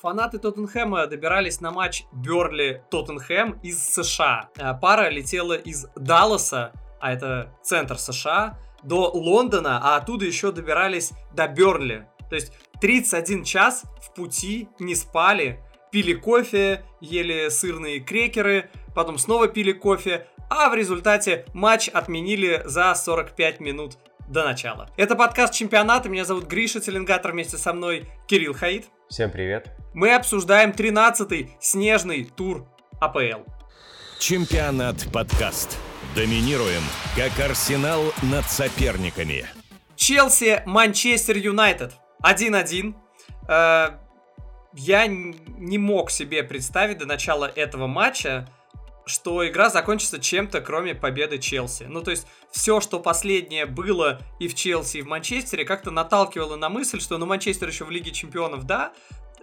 Фанаты Тоттенхэма добирались на матч Берли-Тоттенхэм из США. Э, пара летела из Далласа, а это центр США, до Лондона, а оттуда еще добирались до Берли. То есть 31 час в пути, не спали, пили кофе, ели сырные крекеры, потом снова пили кофе, а в результате матч отменили за 45 минут до начала. Это подкаст чемпионата. Меня зовут Гриша Теленгатор. Вместе со мной Кирилл Хаид. Всем привет. Мы обсуждаем 13-й снежный тур АПЛ. Чемпионат подкаст. Доминируем, как Арсенал над соперниками. Челси, Манчестер Юнайтед. 1-1. Э, я не мог себе представить до начала этого матча, что игра закончится чем-то, кроме победы Челси. Ну, то есть, все, что последнее было и в Челси, и в Манчестере, как-то наталкивало на мысль, что, ну, Манчестер еще в Лиге Чемпионов, да,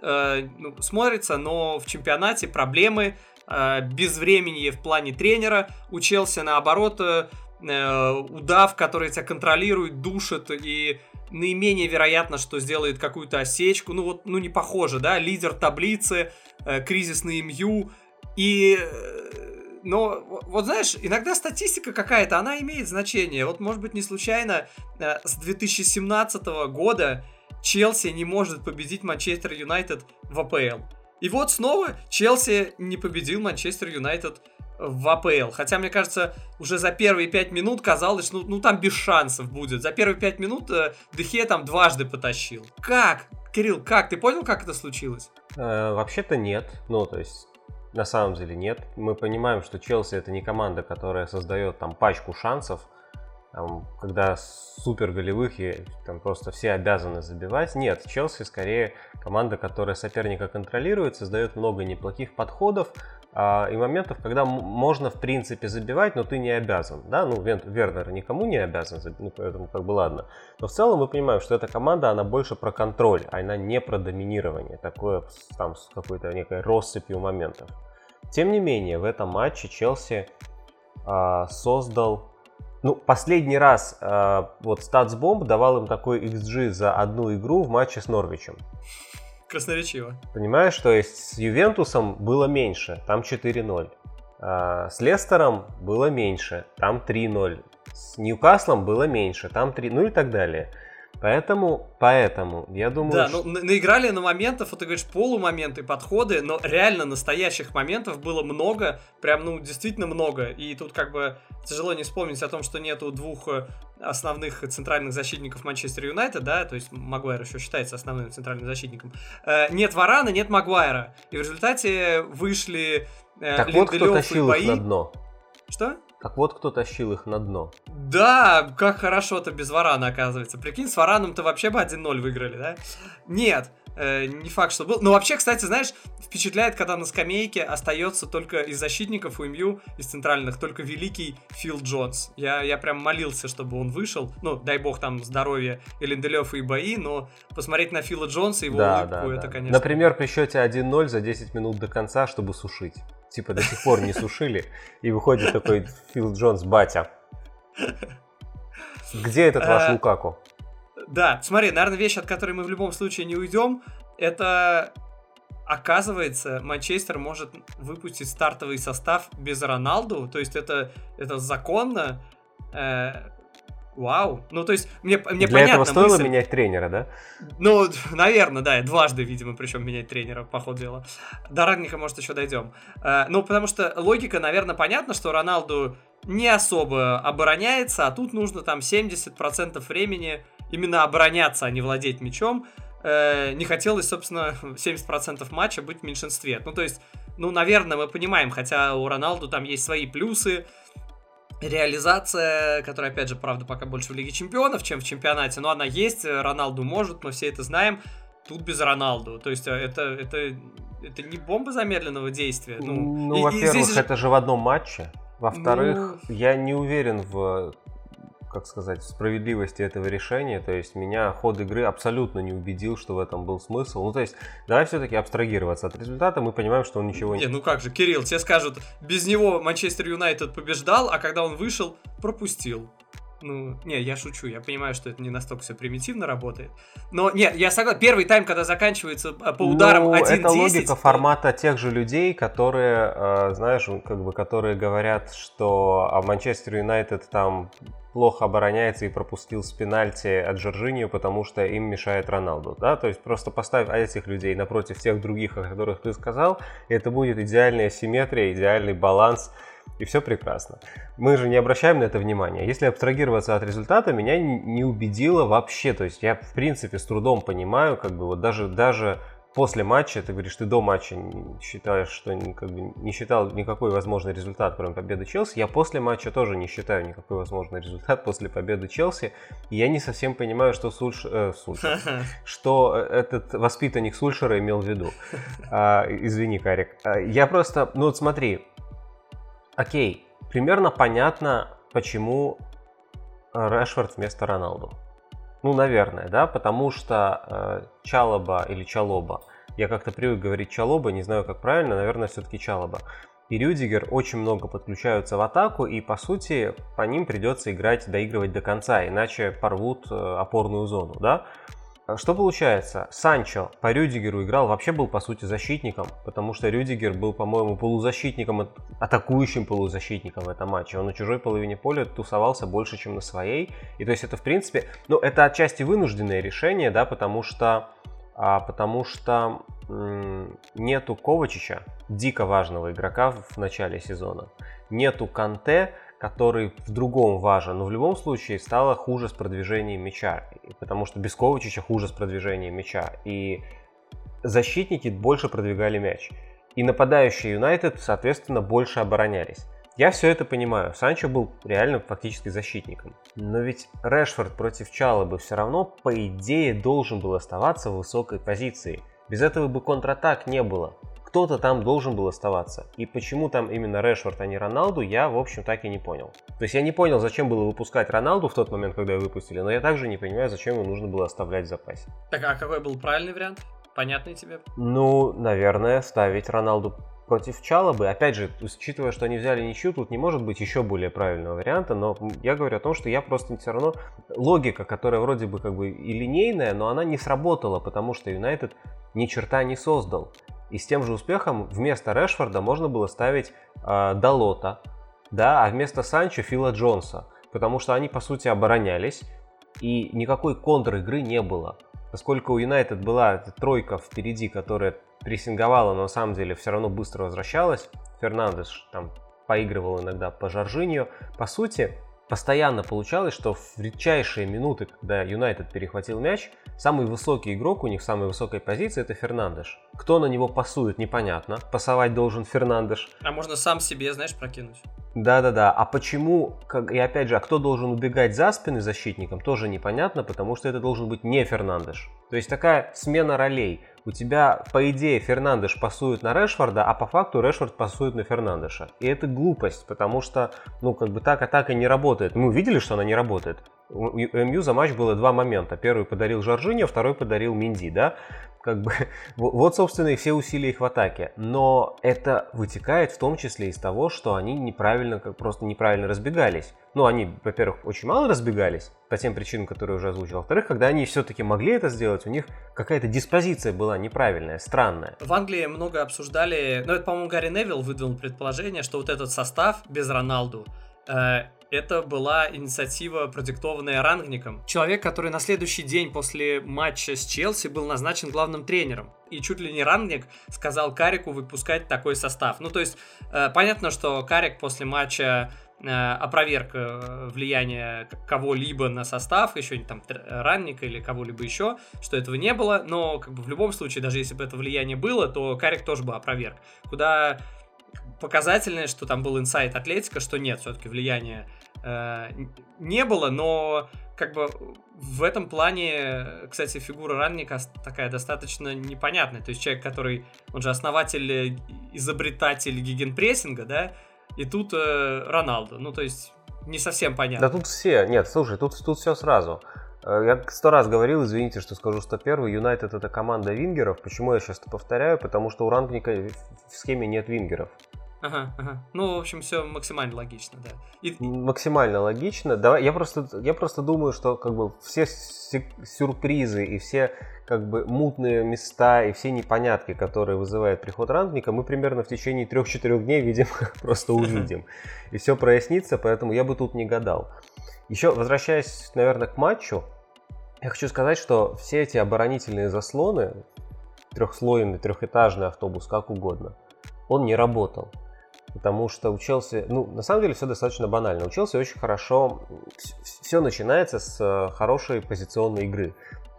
э, ну, смотрится, но в чемпионате проблемы, э, без времени в плане тренера, у Челси, наоборот, э, э, удав, который тебя контролирует, душит и наименее вероятно, что сделает какую-то осечку. Ну вот, ну не похоже, да, лидер таблицы, э, кризисный МЮ. И э, но вот знаешь, иногда статистика какая-то, она имеет значение. Вот, может быть, не случайно э, с 2017 года Челси не может победить Манчестер Юнайтед в АПЛ. И вот снова Челси не победил Манчестер Юнайтед в АПЛ. Хотя, мне кажется, уже за первые пять минут казалось, ну, ну там без шансов будет. За первые пять минут э, Дехе там дважды потащил. Как? Кирилл, как? Ты понял, как это случилось? Э, вообще-то нет. Ну, то есть на самом деле нет. Мы понимаем, что Челси это не команда, которая создает там пачку шансов, там, когда супер голевых и там просто все обязаны забивать. Нет, Челси скорее команда, которая соперника контролирует, создает много неплохих подходов а, и моментов, когда можно в принципе забивать, но ты не обязан. Да? Ну, Вернер никому не обязан, ну, поэтому как бы ладно. Но в целом мы понимаем, что эта команда, она больше про контроль, а она не про доминирование, такое там с какой-то некой россыпью моментов. Тем не менее, в этом матче Челси а, создал ну, последний раз э, вот StatsBomb давал им такой XG за одну игру в матче с Норвичем. Красноречиво. Понимаешь, то есть с Ювентусом было меньше, там 4-0. Э, с Лестером было меньше, там 3-0. С Ньюкаслом было меньше, там 3, ну и так далее. Поэтому, поэтому, я думаю... Да, ну, наиграли на моментов, вот ты говоришь, полумоменты, подходы, но реально настоящих моментов было много, прям, ну, действительно много. И тут как бы тяжело не вспомнить о том, что нету двух э, основных центральных защитников Манчестер Юнайтед, да, то есть Магуайр еще считается основным центральным защитником. Э, нет Варана, нет Магуайра. И в результате вышли э, Так вот кто тащил их на дно. Что? Так вот, кто тащил их на дно. Да, как хорошо-то без Варана, оказывается. Прикинь, с Вараном-то вообще бы 1-0 выиграли, да? Нет, э, не факт, что был. Но вообще, кстати, знаешь, впечатляет, когда на скамейке остается только из защитников у МЮ, из центральных, только великий Фил Джонс. Я, я прям молился, чтобы он вышел. Ну, дай бог там здоровья и Линделев, и бои, но посмотреть на Фила Джонса и его да, улыбку, да, это, да. конечно... Например, при счете 1-0 за 10 минут до конца, чтобы сушить типа до сих пор не сушили, и выходит такой Фил Джонс, батя. Где этот ваш э, Лукаку? Да, смотри, наверное, вещь, от которой мы в любом случае не уйдем, это оказывается, Манчестер может выпустить стартовый состав без Роналду, то есть это, это законно. Э, Вау. Ну, то есть, мне, мне Для понятно этого стоило мысль. менять тренера, да? Ну, наверное, да. Дважды, видимо, причем менять тренера, по ходу дела. До Рагника, может, еще дойдем. Э, ну, потому что логика, наверное, понятна, что Роналду не особо обороняется, а тут нужно там 70% времени именно обороняться, а не владеть мячом. Э, не хотелось, собственно, 70% матча быть в меньшинстве. Ну, то есть, ну, наверное, мы понимаем, хотя у Роналду там есть свои плюсы, реализация, которая, опять же, правда, пока больше в Лиге Чемпионов, чем в чемпионате, но она есть, Роналду может, мы все это знаем, тут без Роналду, то есть э, это, это, это не бомба замедленного действия. Ну, ну во-первых, здесь... это же в одном матче, во-вторых, ну... я не уверен в как сказать, справедливости этого решения. То есть меня ход игры абсолютно не убедил, что в этом был смысл. Ну, то есть, давай все-таки абстрагироваться от результата, мы понимаем, что он ничего не... Не, ну как же, Кирилл, тебе скажут, без него Манчестер Юнайтед побеждал, а когда он вышел, пропустил. Ну, не, я шучу, я понимаю, что это не настолько все примитивно работает. Но нет, я согласен, первый тайм, когда заканчивается э, по ударам ну, 1-10... это логика формата тех же людей, которые, э, знаешь, как бы, которые говорят, что а Манчестер Юнайтед там плохо обороняется и пропустил с пенальти от Жоржинию, потому что им мешает Роналду, да, то есть просто поставь этих людей напротив тех других, о которых ты сказал, и это будет идеальная симметрия, идеальный баланс, и все прекрасно. Мы же не обращаем на это внимания. Если абстрагироваться от результата, меня не убедило вообще. То есть я, в принципе, с трудом понимаю, как бы вот даже, даже после матча, ты говоришь, ты до матча считаешь, что как бы, не считал никакой возможный результат, кроме победы Челси. Я после матча тоже не считаю никакой возможный результат после победы Челси. И я не совсем понимаю, что Сульш... э, Сульшер, что этот воспитанник Сульшера имел в виду. А, извини, Карик. А, я просто, ну вот смотри, Окей, примерно понятно, почему Решфорд вместо Роналду. Ну, наверное, да, потому что э, Чалоба или Чалоба, я как-то привык говорить Чалоба, не знаю, как правильно, наверное, все-таки Чалоба. И Рюдигер очень много подключаются в атаку, и по сути по ним придется играть, доигрывать до конца, иначе порвут э, опорную зону, да. А что получается? Санчо по Рюдигеру играл, вообще был по сути защитником, потому что Рюдигер был, по-моему, полузащитником, атакующим полузащитником в этом матче. Он на чужой половине поля тусовался больше, чем на своей. И то есть это, в принципе, ну, это отчасти вынужденное решение, да, потому что, а, потому что нету Ковачича, дико важного игрока в начале сезона. Нету Канте, который в другом важен, но в любом случае стало хуже с продвижением мяча, потому что без Ковачича хуже с продвижением мяча, и защитники больше продвигали мяч. И нападающие Юнайтед, соответственно, больше оборонялись. Я все это понимаю. Санчо был реально фактически защитником. Но ведь Решфорд против Чалобы все равно, по идее, должен был оставаться в высокой позиции. Без этого бы контратак не было кто-то там должен был оставаться. И почему там именно Решфорд, а не Роналду, я, в общем, так и не понял. То есть я не понял, зачем было выпускать Роналду в тот момент, когда его выпустили, но я также не понимаю, зачем его нужно было оставлять в запасе. Так, а какой был правильный вариант? Понятный тебе? Ну, наверное, ставить Роналду против Чалобы. Опять же, учитывая, что они взяли ничью, тут не может быть еще более правильного варианта, но я говорю о том, что я просто все равно... Логика, которая вроде бы как бы и линейная, но она не сработала, потому что Юнайтед ни черта не создал. И с тем же успехом вместо Решфорда можно было ставить э, Далота, да, а вместо Санчо Фила Джонса, потому что они по сути оборонялись и никакой контр-игры не было. Поскольку у Юнайтед была тройка впереди, которая прессинговала, но на самом деле все равно быстро возвращалась, Фернандес там поигрывал иногда по Жоржинью, по сути, постоянно получалось, что в редчайшие минуты, когда Юнайтед перехватил мяч, самый высокий игрок у них в самой высокой позиции это Фернандеш. Кто на него пасует, непонятно. Пасовать должен Фернандеш. А можно сам себе, знаешь, прокинуть. Да-да-да. А почему, как, и опять же, а кто должен убегать за спины защитникам, тоже непонятно, потому что это должен быть не Фернандеш. То есть такая смена ролей у тебя, по идее, Фернандеш пасует на Решфорда, а по факту Решфорд пасует на Фернандеша. И это глупость, потому что, ну, как бы так атака не работает. Мы увидели, что она не работает. У МЮ за матч было два момента. Первый подарил Жоржиньо, второй подарил Минди, да? Как бы, вот, собственно, и все усилия их в атаке. Но это вытекает в том числе из того, что они неправильно, как просто неправильно разбегались. Ну, они, во-первых, очень мало разбегались, по тем причинам, которые уже озвучил. Во-вторых, когда они все-таки могли это сделать, у них какая-то диспозиция была неправильная, странная. В Англии много обсуждали, ну, это, по-моему, Гарри Невилл выдвинул предположение, что вот этот состав без Роналду э, это была инициатива, продиктованная Рангником. Человек, который на следующий день после матча с Челси был назначен главным тренером. И чуть ли не Рангник сказал Карику выпускать такой состав. Ну, то есть, э, понятно, что Карик после матча э, опроверг э, влияние кого-либо на состав, еще там Ранника или кого-либо еще, что этого не было, но как бы в любом случае, даже если бы это влияние было, то Карик тоже бы опроверг. Куда показательное, что там был инсайт Атлетика, что нет, все-таки влияния э, не было, но как бы в этом плане, кстати, фигура Ранника такая достаточно непонятная. То есть человек, который, он же основатель, изобретатель гигенпрессинга, да, и тут э, Роналду. Ну, то есть не совсем понятно. Да тут все, нет, слушай, тут, тут все сразу. Э, я сто раз говорил, извините, что скажу, что первый. Юнайтед это команда вингеров. Почему я сейчас это повторяю? Потому что у Рангника в схеме нет вингеров. Ага, ага. Ну, в общем, все максимально логично, да. И... Максимально логично. Давай, я просто, я просто думаю, что как бы все сюрпризы и все как бы мутные места и все непонятки, которые вызывает приход рангника, мы примерно в течение 3-4 дней, видим, просто увидим. И все прояснится, поэтому я бы тут не гадал. Еще возвращаясь, наверное, к матчу, я хочу сказать, что все эти оборонительные заслоны, трехслойный, трехэтажный автобус, как угодно, он не работал. Потому что у Челси, ну, на самом деле все достаточно банально. У Челси очень хорошо, все начинается с э, хорошей позиционной игры.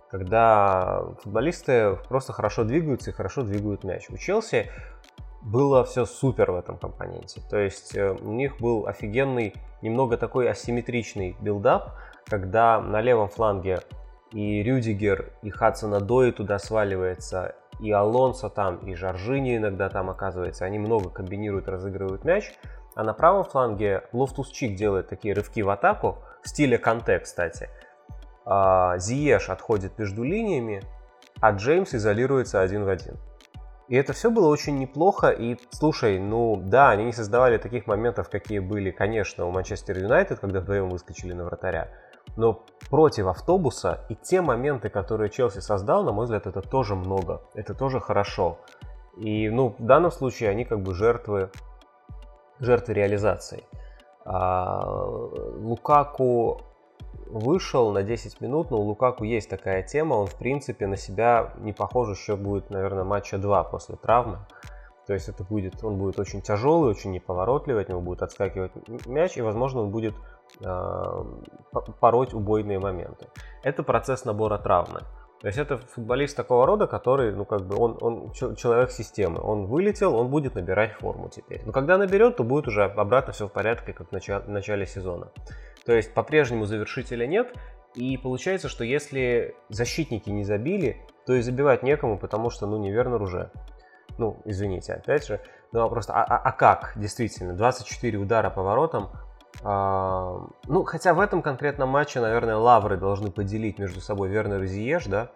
Когда футболисты просто хорошо двигаются и хорошо двигают мяч. У Челси было все супер в этом компоненте. То есть э, у них был офигенный, немного такой асимметричный build-up, когда на левом фланге и Рюдигер, и Хадсон-Одои туда сваливается, и Алонсо там, и Жоржиньо иногда там оказывается. Они много комбинируют, разыгрывают мяч. А на правом фланге Лофтус Чик делает такие рывки в атаку, в стиле Канте, кстати. А Зиеш отходит между линиями, а Джеймс изолируется один в один. И это все было очень неплохо. И слушай, ну да, они не создавали таких моментов, какие были, конечно, у Манчестер Юнайтед, когда вдвоем выскочили на вратаря. Но против автобуса и те моменты, которые Челси создал, на мой взгляд, это тоже много. Это тоже хорошо. И ну, в данном случае они как бы жертвы, жертвы реализации. А, Лукаку вышел на 10 минут, но у Лукаку есть такая тема, он в принципе на себя не похож еще будет, наверное, матча 2 после травмы. То есть это будет, он будет очень тяжелый, очень неповоротливый, от него будет отскакивать мяч, и, возможно, он будет пороть убойные моменты. Это процесс набора травмы. То есть это футболист такого рода, который, ну как бы, он, он человек системы. Он вылетел, он будет набирать форму теперь. Но когда наберет, то будет уже обратно все в порядке, как в начале, в начале сезона. То есть по-прежнему завершителя нет. И получается, что если защитники не забили, то и забивать некому, потому что, ну, неверно уже ну, извините, опять же, но просто, а, а, а как, действительно, 24 удара по воротам, а, ну, хотя в этом конкретном матче, наверное, лавры должны поделить между собой Вернер и Зиеш, да,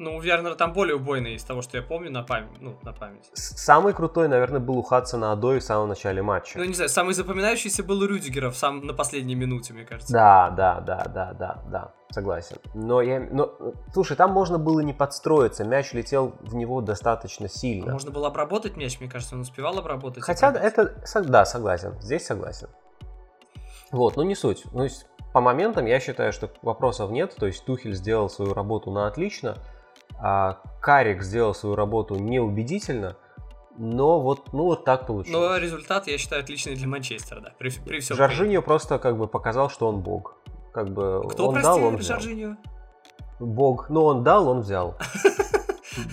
ну, у Вернера там более убойный из того, что я помню на память. Ну, на память. Самый крутой, наверное, был у Хадсона Адои в самом начале матча. Ну, не знаю, самый запоминающийся был у Рюдигера в сам, на последней минуте, мне кажется. Да, да, да, да, да, да, согласен. Но я, но, слушай, там можно было не подстроиться, мяч летел в него достаточно сильно. Можно было обработать мяч, мне кажется, он успевал обработать. Хотя это, да, согласен, здесь согласен. Вот, ну не суть. Ну, по моментам я считаю, что вопросов нет, то есть Тухель сделал свою работу на отлично, а, Карик сделал свою работу неубедительно, но вот, ну вот так получилось. Но результат, я считаю, отличный для Манчестера, да, при, при всем. Жоржиньо просто как бы показал, что он бог. Как бы Кто, он прости, дал, он взял. Жоржиньо? Бог. Ну, он дал, он взял.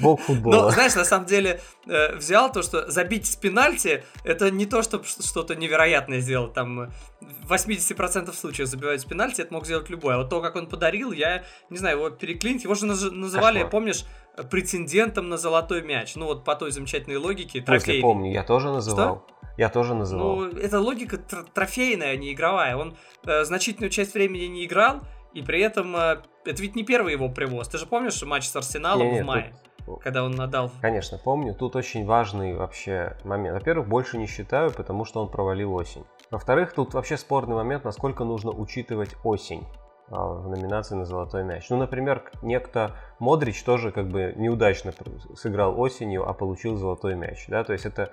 Бог футбола. Но, знаешь, на самом деле, э, взял то, что забить с пенальти, это не то, чтобы что-то невероятное сделать. Там в 80% случаев забивать с пенальти, это мог сделать любой. А вот то, как он подарил, я, не знаю, его переклинить, его же называли, Кошмар. помнишь, претендентом на золотой мяч. Ну, вот по той замечательной логике. Трофейной. помню, я тоже называл. Что? Я тоже называл. Ну, это логика трофейная, а не игровая. Он э, значительную часть времени не играл, и при этом э, это ведь не первый его привоз. Ты же помнишь матч с Арсеналом не, в мае? Когда он надал. Конечно, помню. Тут очень важный вообще момент. Во-первых, больше не считаю, потому что он провалил осень. Во-вторых, тут вообще спорный момент, насколько нужно учитывать осень. А, в номинации на золотой мяч. Ну, например, некто Модрич тоже как бы неудачно сыграл осенью, а получил золотой мяч. Да? То есть это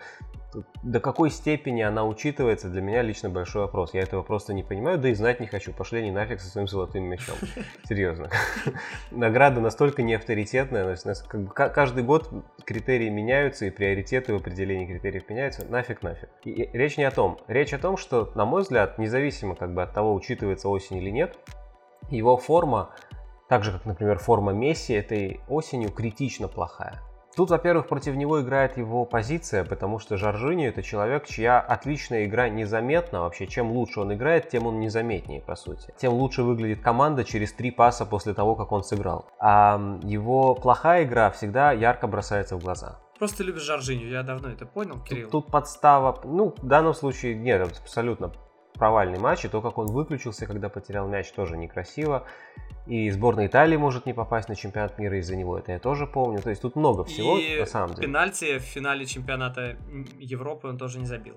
до какой степени она учитывается, для меня лично большой вопрос. Я этого просто не понимаю, да и знать не хочу. Пошли они нафиг со своим золотым мячом. Серьезно. Награда настолько неавторитетная. Каждый год критерии меняются, и приоритеты в определении критериев меняются. Нафиг, нафиг. И речь не о том. Речь о том, что, на мой взгляд, независимо как бы от того, учитывается осень или нет, его форма, так же как, например, форма Месси этой осенью, критично плохая. Тут, во-первых, против него играет его позиция, потому что Жоржини это человек, чья отличная игра незаметна. Вообще, чем лучше он играет, тем он незаметнее, по сути. Тем лучше выглядит команда через три паса после того, как он сыграл. А его плохая игра всегда ярко бросается в глаза. Просто любишь Жоржиню, я давно это понял, Кирилл. Тут, тут подстава, ну, в данном случае нет, абсолютно провальный матч, и то, как он выключился, когда потерял мяч, тоже некрасиво. И сборная Италии может не попасть на чемпионат мира из-за него, это я тоже помню. То есть тут много всего, и на самом деле. пенальти в финале чемпионата Европы он тоже не забил.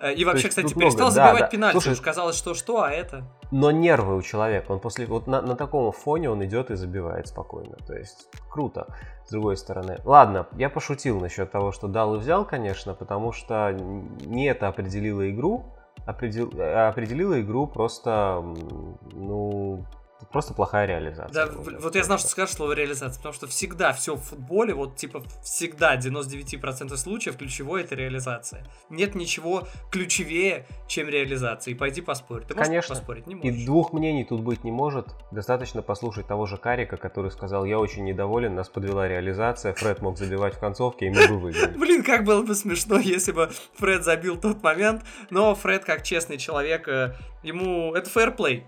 Э, и вообще, есть кстати, перестал много, да, забивать да. пенальти. Слушай, Уж казалось, что что, а это... Но нервы у человека, он после вот на, на таком фоне он идет и забивает спокойно. То есть круто, с другой стороны. Ладно, я пошутил насчет того, что дал и взял, конечно, потому что не это определило игру, определ, определила игру просто, ну, просто плохая реализация. Да, вот я знал, что скажешь слово реализация, потому что всегда все в футболе, вот типа всегда 99% случаев ключевое это реализация. Нет ничего ключевее, чем реализация. И пойди поспорь. Ты можешь Конечно. поспорить? Не можешь. И двух мнений тут быть не может. Достаточно послушать того же Карика, который сказал, я очень недоволен, нас подвела реализация, Фред мог забивать в концовке, и мы бы выиграли. Блин, как было бы смешно, если бы Фред забил тот момент. Но Фред, как честный человек, э, ему это фэрплей.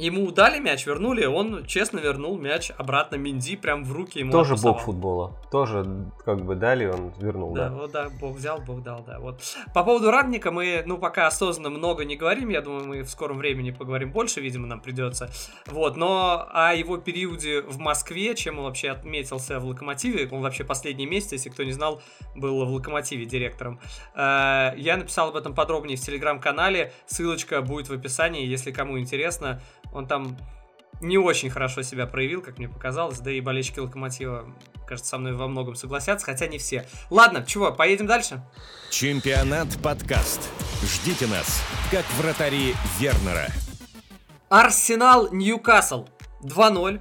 Ему дали мяч, вернули, он честно вернул мяч обратно Минди прям в руки ему Тоже отпасовал. бог футбола. Тоже как бы дали, он вернул, Да, да. вот да, Бог взял, Бог дал, да. Вот. По поводу Радника мы, ну, пока осознанно много не говорим, я думаю, мы в скором времени поговорим больше, видимо, нам придется. Вот, но о его периоде в Москве, чем он вообще отметился в Локомотиве, он вообще последний месяц, если кто не знал, был в Локомотиве директором. Э, Я написал об этом подробнее в телеграм-канале, ссылочка будет в описании, если кому интересно. Он там не очень хорошо себя проявил, как мне показалось, да и болельщики Локомотива, кажется, со мной во многом согласятся, хотя не все. Ладно, чего, поедем дальше? Чемпионат подкаст. Ждите нас, как вратари Вернера. Арсенал Ньюкасл 2-0.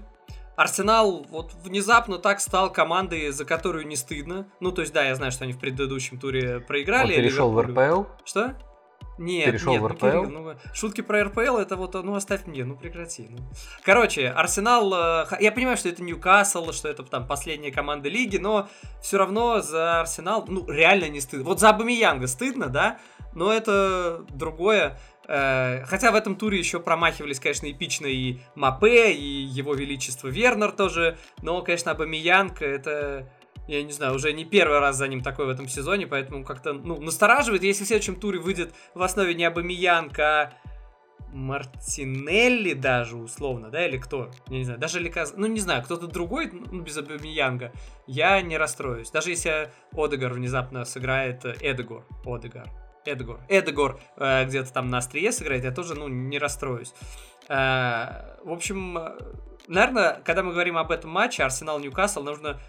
Арсенал вот внезапно так стал командой, за которую не стыдно. Ну, то есть, да, я знаю, что они в предыдущем туре Он проиграли. перешел в. РПЛ, Что? Нет, Перешел нет, в РПЛ? Кирилл, ну, шутки про РПЛ, это вот, ну, оставь мне, ну, прекрати. ну. Короче, Арсенал, э, я понимаю, что это Ньюкасл, что это там последняя команда лиги, но все равно за Арсенал, ну, реально не стыдно. Вот за Абамиянга стыдно, да, но это другое. Э, Хотя в этом туре еще промахивались, конечно, эпично и Мапе, и его величество Вернер тоже, но, конечно, Абамиянг это я не знаю, уже не первый раз за ним такой в этом сезоне, поэтому как-то, ну, настораживает. Если в следующем туре выйдет в основе не Абамиянг, а Мартинелли даже, условно, да, или кто? Я не знаю, даже Ликаз... Ну, не знаю, кто-то другой, ну, без Абамиянга, я не расстроюсь. Даже если Одегар внезапно сыграет э, Эдегор, Одегар, Эдегор, Эдегор э, где-то там на острие сыграет, я тоже, ну, не расстроюсь. Э, в общем, э, наверное, когда мы говорим об этом матче Арсенал-Ньюкасл, нужно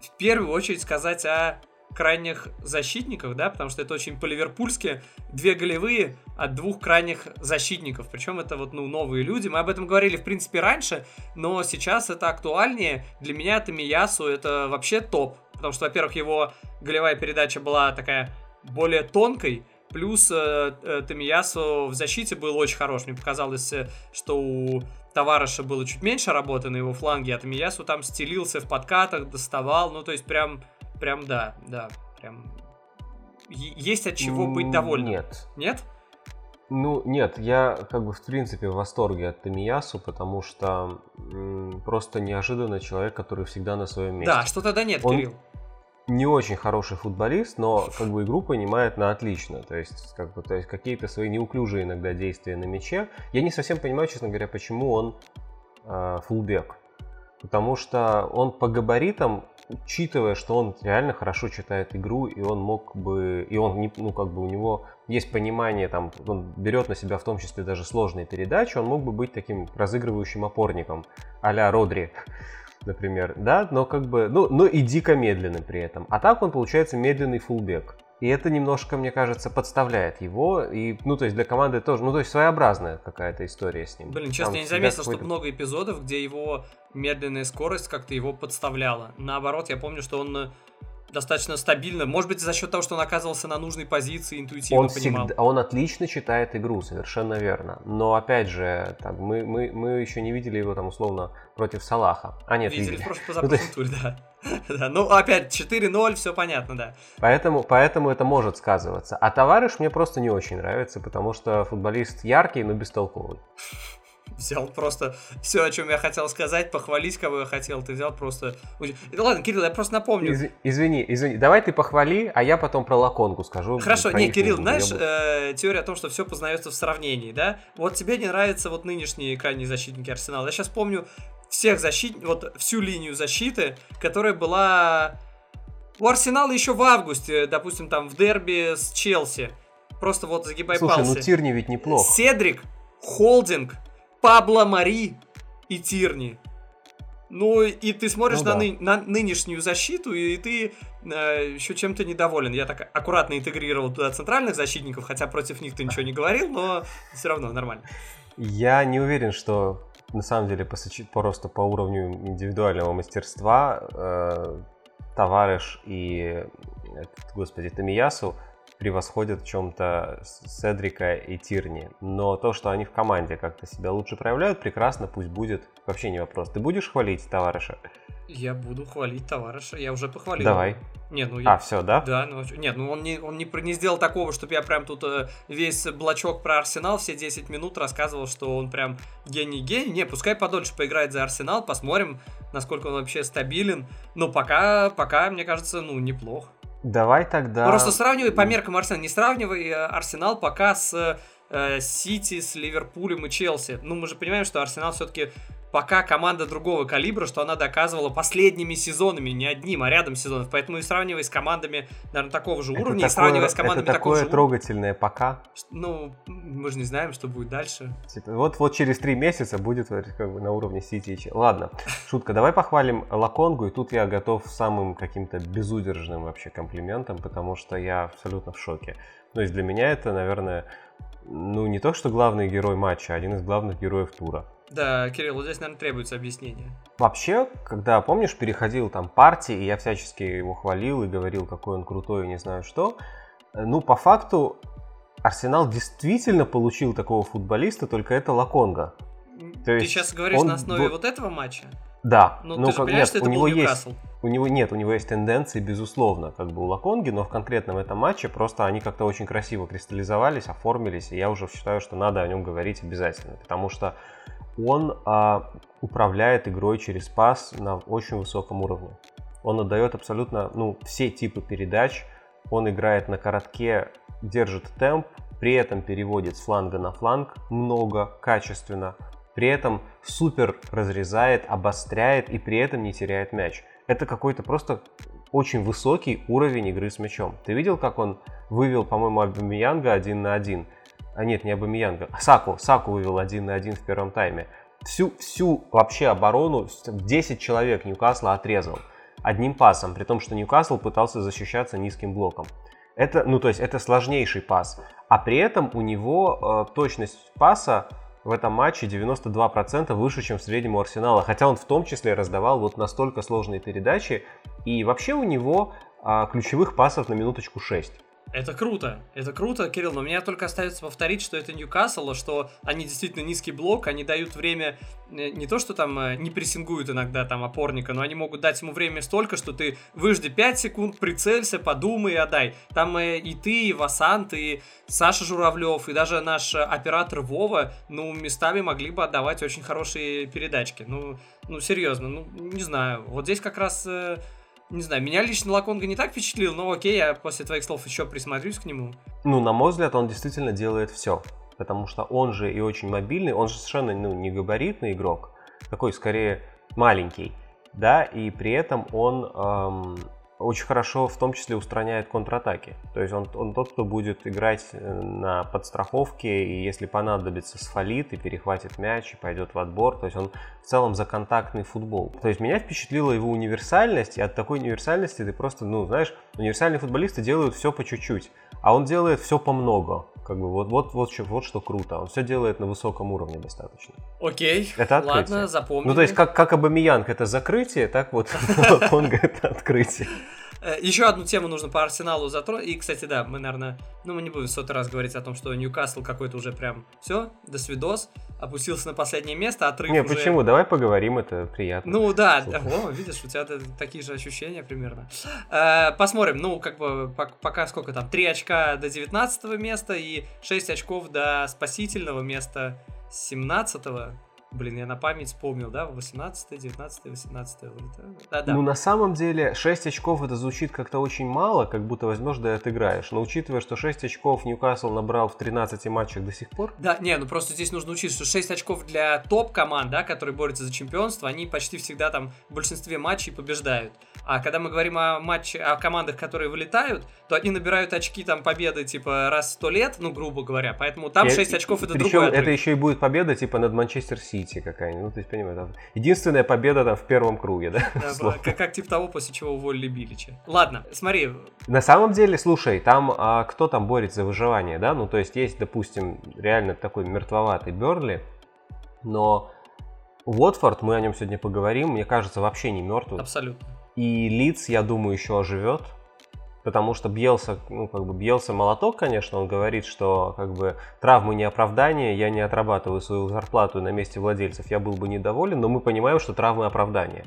в первую очередь сказать о крайних защитниках, да, потому что это очень по-ливерпульски. Две голевые от двух крайних защитников. Причем это вот, ну, новые люди. Мы об этом говорили, в принципе, раньше, но сейчас это актуальнее. Для меня Тамиясу это вообще топ. Потому что, во-первых, его голевая передача была такая более тонкой, Плюс э, э, Тамиясу в защите был очень хорош. Мне показалось, э, что у Товарыша было чуть меньше работы на его фланге, а Тамиясу там стелился в подкатах, доставал. Ну, то есть прям, прям да, да, прям есть от чего быть довольным. Нет. Нет? Ну, нет, я как бы в принципе в восторге от Тамиясу, потому что м, просто неожиданно человек, который всегда на своем месте. Да, что тогда нет, Он- Кирилл. Не очень хороший футболист, но как бы игру понимает на отлично. То есть, как бы, то есть какие-то свои неуклюжие иногда действия на мяче. Я не совсем понимаю, честно говоря, почему он э, фулбек. Потому что он по габаритам, учитывая, что он реально хорошо читает игру, и он мог бы, и он, не- ну, как бы у него есть понимание, там, он берет на себя в том числе даже сложные передачи, он мог бы быть таким разыгрывающим опорником а-ля Родри например, да, но как бы, ну, но и дико медленный при этом. А так он получается медленный фулбек. И это немножко, мне кажется, подставляет его. И, ну, то есть для команды тоже, ну, то есть своеобразная какая-то история с ним. Блин, честно, Там я не заметил, что много эпизодов, где его медленная скорость как-то его подставляла. Наоборот, я помню, что он э, достаточно стабильно, может быть, за счет того, что он оказывался на нужной позиции, интуитивно Он, понимал. всегда, он отлично читает игру, совершенно верно. Но опять же, так, мы, мы, мы еще не видели его там условно против Салаха. А нет, Видели видели. в прошлом позапрошлом туре, да. Да, Ну, опять 4-0, все понятно, да. Поэтому, поэтому это может сказываться. А товарищ мне просто не очень нравится, потому что футболист яркий, но бестолковый. Взял просто все, о чем я хотел сказать, похвалить, кого я хотел, ты взял просто... Ладно, Кирилл, я просто напомню. Из, извини, извини, давай ты похвали, а я потом про лаконгу скажу. Хорошо, не, Кирилл, не знаешь, э, теория о том, что все познается в сравнении, да? Вот тебе не нравятся вот нынешние крайние защитники Арсенала. Я сейчас помню всех защитников, вот всю линию защиты, которая была у Арсенала еще в августе, допустим, там в дерби с Челси. Просто вот загибай Слушай, пальцы. ну Тирни ведь неплох. Седрик, Холдинг, Пабло Мари и Тирни. Ну, и ты смотришь ну, на, да. ны- на нынешнюю защиту, и ты э, еще чем-то недоволен. Я так аккуратно интегрировал туда центральных защитников, хотя против них ты ничего не говорил, но все равно нормально. Я не уверен, что на самом деле просто по уровню индивидуального мастерства э, Товариш и, этот, господи, Тамиясу превосходят в чем-то Седрика и Тирни. Но то, что они в команде как-то себя лучше проявляют, прекрасно, пусть будет. Вообще не вопрос. Ты будешь хвалить товарища? Я буду хвалить товарища. Я уже похвалил. Давай. Нет, ну я... А, все, да? Да, ну нет, ну он не, он не, не сделал такого, чтобы я прям тут э, весь блочок про Арсенал все 10 минут рассказывал, что он прям гений-гений. Не, пускай подольше поиграет за Арсенал, посмотрим, насколько он вообще стабилен. Но пока, пока, мне кажется, ну, неплохо. Давай тогда... Просто сравнивай по меркам Арсенала. Не сравнивай э, Арсенал пока с э, Сити, с Ливерпулем и Челси. Ну, мы же понимаем, что Арсенал все-таки пока команда другого калибра, что она доказывала последними сезонами, не одним, а рядом сезонов. Поэтому и сравнивая с командами, наверное, такого же уровня, это и сравнивая с командами это такого такое же трогательное пока. Ну, мы же не знаем, что будет дальше. Типа, вот, вот через три месяца будет как бы на уровне Сити. Ладно, шутка, давай похвалим Лаконгу, и тут я готов самым каким-то безудержным вообще комплиментом, потому что я абсолютно в шоке. То есть для меня это, наверное, ну не то, что главный герой матча, а один из главных героев тура. Да, Кирилл, вот здесь, наверное, требуется объяснение. Вообще, когда, помнишь, переходил там партии, и я всячески его хвалил и говорил, какой он крутой и не знаю что, э, ну, по факту, Арсенал действительно получил такого футболиста, только это Лаконга. То ты есть сейчас говоришь он... на основе вот этого матча? Да. Ну, ты же понимаешь, нет, что это у него есть, у него нет, у него есть тенденции, безусловно, как бы у Лаконги, но в конкретном этом матче просто они как-то очень красиво кристаллизовались, оформились, и я уже считаю, что надо о нем говорить обязательно, потому что он а, управляет игрой через пас на очень высоком уровне. Он отдает абсолютно ну, все типы передач, он играет на коротке, держит темп, при этом переводит с фланга на фланг много, качественно, при этом супер разрезает, обостряет и при этом не теряет мяч. Это какой-то просто очень высокий уровень игры с мячом. Ты видел, как он вывел, по-моему, Абамиянга один на один? А нет, не Абамиянга, Саку. Саку вывел один на один в первом тайме. Всю, всю вообще оборону, 10 человек Ньюкасла отрезал одним пасом, при том, что Ньюкасл пытался защищаться низким блоком. Это, ну, то есть, это сложнейший пас. А при этом у него э, точность паса в этом матче 92% выше, чем в среднем у Арсенала. Хотя он в том числе раздавал вот настолько сложные передачи. И вообще у него э, ключевых пасов на минуточку 6. Это круто, это круто, Кирилл, но меня только остается повторить, что это Ньюкасл, что они действительно низкий блок, они дают время, э, не то, что там э, не прессингуют иногда там опорника, но они могут дать ему время столько, что ты выжди 5 секунд, прицелься, подумай и отдай. Там э, и ты, и Васант, и Саша Журавлев, и даже наш оператор Вова, ну, местами могли бы отдавать очень хорошие передачки. Ну, ну серьезно, ну, не знаю. Вот здесь как раз не знаю, меня лично Лаконга не так впечатлил, но окей, я после твоих слов еще присмотрюсь к нему. Ну, на мой взгляд, он действительно делает все. Потому что он же и очень мобильный, он же совершенно ну, не габаритный игрок, такой скорее маленький, да, и при этом он эм, очень хорошо в том числе устраняет контратаки. То есть он, он тот, кто будет играть э, на подстраховке, и если понадобится, сфалит и перехватит мяч, и пойдет в отбор. То есть он в целом за контактный футбол. То есть меня впечатлила его универсальность, и от такой универсальности ты просто, ну, знаешь, универсальные футболисты делают все по чуть-чуть, а он делает все по много. Как бы вот, вот, вот, вот, вот что круто. Он все делает на высоком уровне достаточно. Окей. Это открытие. Ладно, запомнили. Ну, то есть, как, как Абамиянг это закрытие, так вот Конго это открытие. Э, Еще одну тему нужно по Арсеналу затронуть. И, кстати, да, мы, наверное, ну, мы не будем в сотый раз говорить о том, что Ньюкасл какой-то уже прям все, до свидос, опустился на последнее место, отрыв Не, уже... почему? Давай поговорим, это приятно. Ну, да, о, видишь, у тебя такие же ощущения примерно. Э, посмотрим, ну, как бы, пока сколько там, 3 очка до 19 места и 6 очков до спасительного места 17 -го. Блин, я на память вспомнил, да, 18 19 18 Да, да. Ну, на самом деле, 6 очков это звучит как-то очень мало, как будто возьмешь да и отыграешь. Но учитывая, что 6 очков Ньюкасл набрал в 13 матчах до сих пор. Да, не, ну просто здесь нужно учить, что 6 очков для топ-команд, да, которые борются за чемпионство, они почти всегда там в большинстве матчей побеждают. А когда мы говорим о матче, о командах, которые вылетают, то они набирают очки там победы типа раз в сто лет, ну, грубо говоря. Поэтому там я, 6 очков это Причем другой это еще и будет победа типа над Манчестер Сити какая-нибудь. Ну, то есть, понимаешь, там, единственная победа там в первом круге, да? да как, как типа того, после чего уволили Билича. Ладно, смотри. На самом деле, слушай, там а, кто там борется за выживание, да? Ну, то есть, есть, допустим, реально такой мертвоватый Берли, но Уотфорд, мы о нем сегодня поговорим, мне кажется, вообще не мертвый. Абсолютно. И Лиц, я думаю, еще оживет. Потому что Бьелса, ну, как бы Бьелса молоток, конечно, он говорит, что как бы травмы не оправдание, я не отрабатываю свою зарплату на месте владельцев, я был бы недоволен, но мы понимаем, что травмы оправдание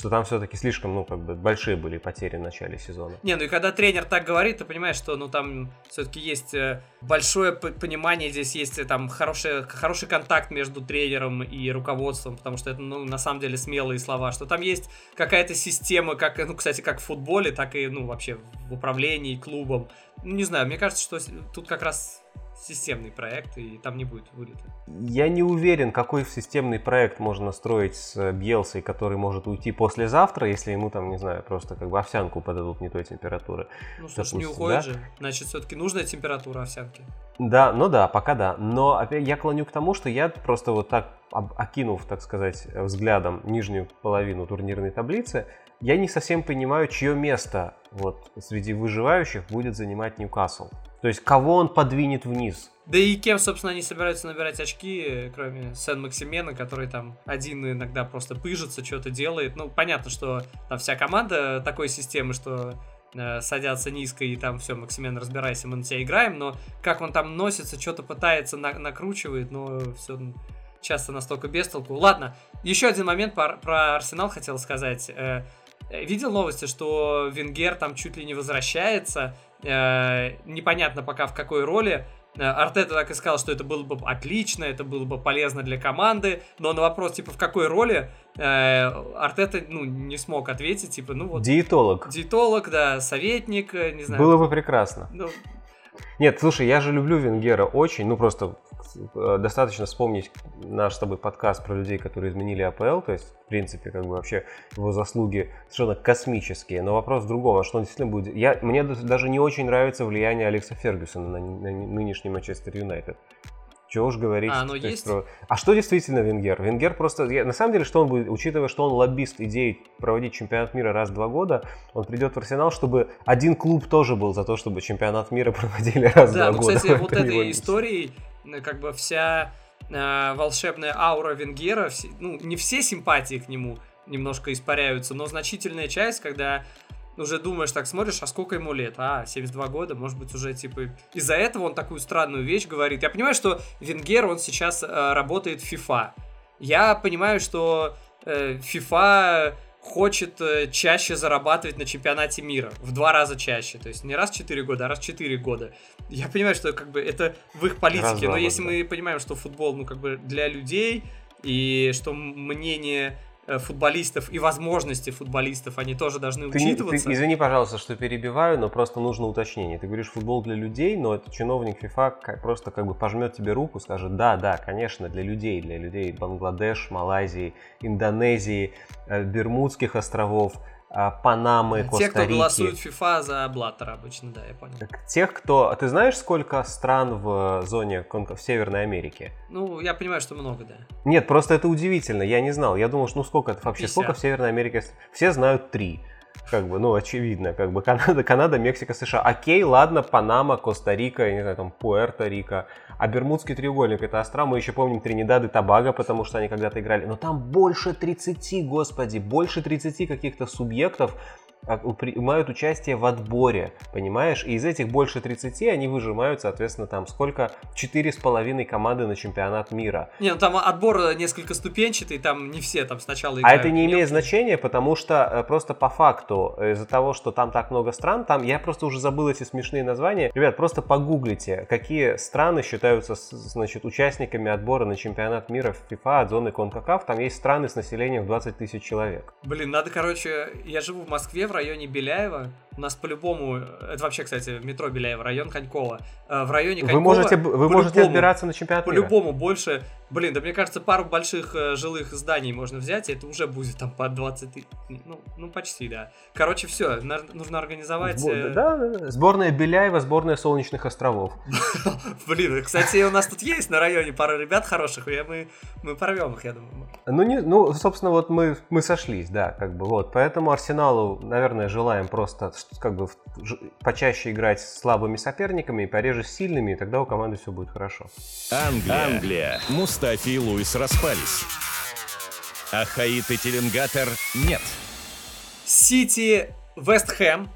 что там все-таки слишком, ну, как бы большие были потери в начале сезона. Не, ну и когда тренер так говорит, ты понимаешь, что, ну, там все-таки есть э, большое понимание, здесь есть э, там хороший, хороший контакт между тренером и руководством, потому что это, ну, на самом деле смелые слова, что там есть какая-то система, как, ну, кстати, как в футболе, так и, ну, вообще в управлении клубом. Ну, не знаю, мне кажется, что тут как раз системный проект, и там не будет вылета. Я не уверен, какой системный проект можно строить с Бьелсой, который может уйти послезавтра, если ему там, не знаю, просто как бы овсянку подадут не той температуры. Ну, слушай, не уходит да? же. Значит, все-таки нужная температура овсянки. Да, ну да, пока да. Но опять я клоню к тому, что я просто вот так, окинув, так сказать, взглядом нижнюю половину турнирной таблицы, я не совсем понимаю, чье место вот среди выживающих будет занимать Ньюкасл. То есть кого он подвинет вниз? Да и кем, собственно, они собираются набирать очки, кроме Сен Максимена, который там один иногда просто пыжится, что-то делает. Ну, понятно, что там вся команда такой системы, что э, садятся низко и там все, Максимен, разбирайся, мы на тебя играем, но как он там носится, что-то пытается, на накручивает, но все часто настолько без толку. Ладно, еще один момент про, про Арсенал хотел сказать. Э, видел новости, что Венгер там чуть ли не возвращается, Э, непонятно пока в какой роли. Э, Артета так и сказал, что это было бы отлично, это было бы полезно для команды, но на вопрос, типа, в какой роли, э, Артета, ну, не смог ответить, типа, ну вот... Диетолог. Диетолог, да, советник, не знаю. Было бы прекрасно. Ну... Нет, слушай, я же люблю Венгера очень, ну, просто достаточно вспомнить наш с тобой подкаст про людей, которые изменили АПЛ, то есть, в принципе, как бы вообще его заслуги совершенно космические. Но вопрос в другом, а что он действительно будет... Я, мне даже не очень нравится влияние Алекса Фергюсона на, на нынешний Манчестер Юнайтед. Чего уж говорить. А, ну есть? Про... а что действительно Венгер? Венгер просто... Я, на самом деле, что он будет, учитывая, что он лоббист идеи проводить чемпионат мира раз в два года, он придет в Арсенал, чтобы один клуб тоже был за то, чтобы чемпионат мира проводили раз в да, два ну, года. Да, кстати, вот этой историей как бы вся э, волшебная аура Венгера, все, ну, не все симпатии к нему немножко испаряются, но значительная часть, когда уже думаешь, так смотришь, а сколько ему лет? А, 72 года, может быть, уже, типа, из-за этого он такую странную вещь говорит. Я понимаю, что Венгер, он сейчас э, работает в FIFA. Я понимаю, что э, FIFA хочет э, чаще зарабатывать на чемпионате мира. В два раза чаще. То есть не раз в 4 года, а раз в 4 года. Я понимаю, что как бы это в их политике. но если мы понимаем, что футбол, ну, как бы для людей, и что мнение футболистов и возможности футболистов, они тоже должны ты учитываться. ты, извини, пожалуйста, что перебиваю, но просто нужно уточнение. Ты говоришь футбол для людей, но это чиновник FIFA просто как бы пожмет тебе руку, скажет, да, да, конечно, для людей, для людей Бангладеш, Малайзии, Индонезии, э, Бермудских островов, Панамы, Коста-Рики. Те, кто голосует FIFA за Блаттера обычно, да, я понял. Тех, кто... Ты знаешь, сколько стран в зоне в Северной Америке? Ну, я понимаю, что много, да. Нет, просто это удивительно, я не знал. Я думал, что ну сколько это вообще, 50. сколько в Северной Америке? Все знают три. Как бы, ну, очевидно, как бы Канада, Канада, Мексика, США. Окей, ладно, Панама, Коста-Рика, я не знаю, там, Пуэрто-Рико. А Бермудский треугольник, это острова, мы еще помним Тринидад и Табаго, потому что они когда-то играли. Но там больше 30, господи, больше 30 каких-то субъектов, принимают участие в отборе, понимаешь? И из этих больше 30 они выжимают, соответственно, там сколько? Четыре с половиной команды на чемпионат мира. Не, ну там отбор несколько ступенчатый, там не все там сначала играют. А это не имеет значения, потому что э, просто по факту, из-за того, что там так много стран, там, я просто уже забыл эти смешные названия. Ребят, просто погуглите, какие страны считаются, значит, участниками отбора на чемпионат мира в FIFA от зоны Конкакаф. Там есть страны с населением в 20 тысяч человек. Блин, надо, короче, я живу в Москве, в районе Беляева. У нас по-любому, это вообще, кстати, метро Беляева, район Конькова. Э, в районе Конькова... Вы можете, вы можете отбираться на чемпионат По-любому больше... Блин, да мне кажется, пару больших э, жилых зданий можно взять, и это уже будет там по 20 тысяч. Ну, ну, почти, да. Короче, все, нужно организовать... Сбор... Э, да, да, сборная Беляева, сборная Солнечных островов. Блин, кстати, у нас тут есть на районе пара ребят хороших, и мы, мы порвем их, я думаю. Ну, не, ну, собственно, вот мы, мы сошлись, да, как бы вот. Поэтому Арсеналу, наверное, желаем просто как бы почаще играть с слабыми соперниками и пореже с сильными, и тогда у команды все будет хорошо. Англия. Англия. Мустафи и Луис распались. А Хаит и Теленгатор нет. Сити, Вест Хэм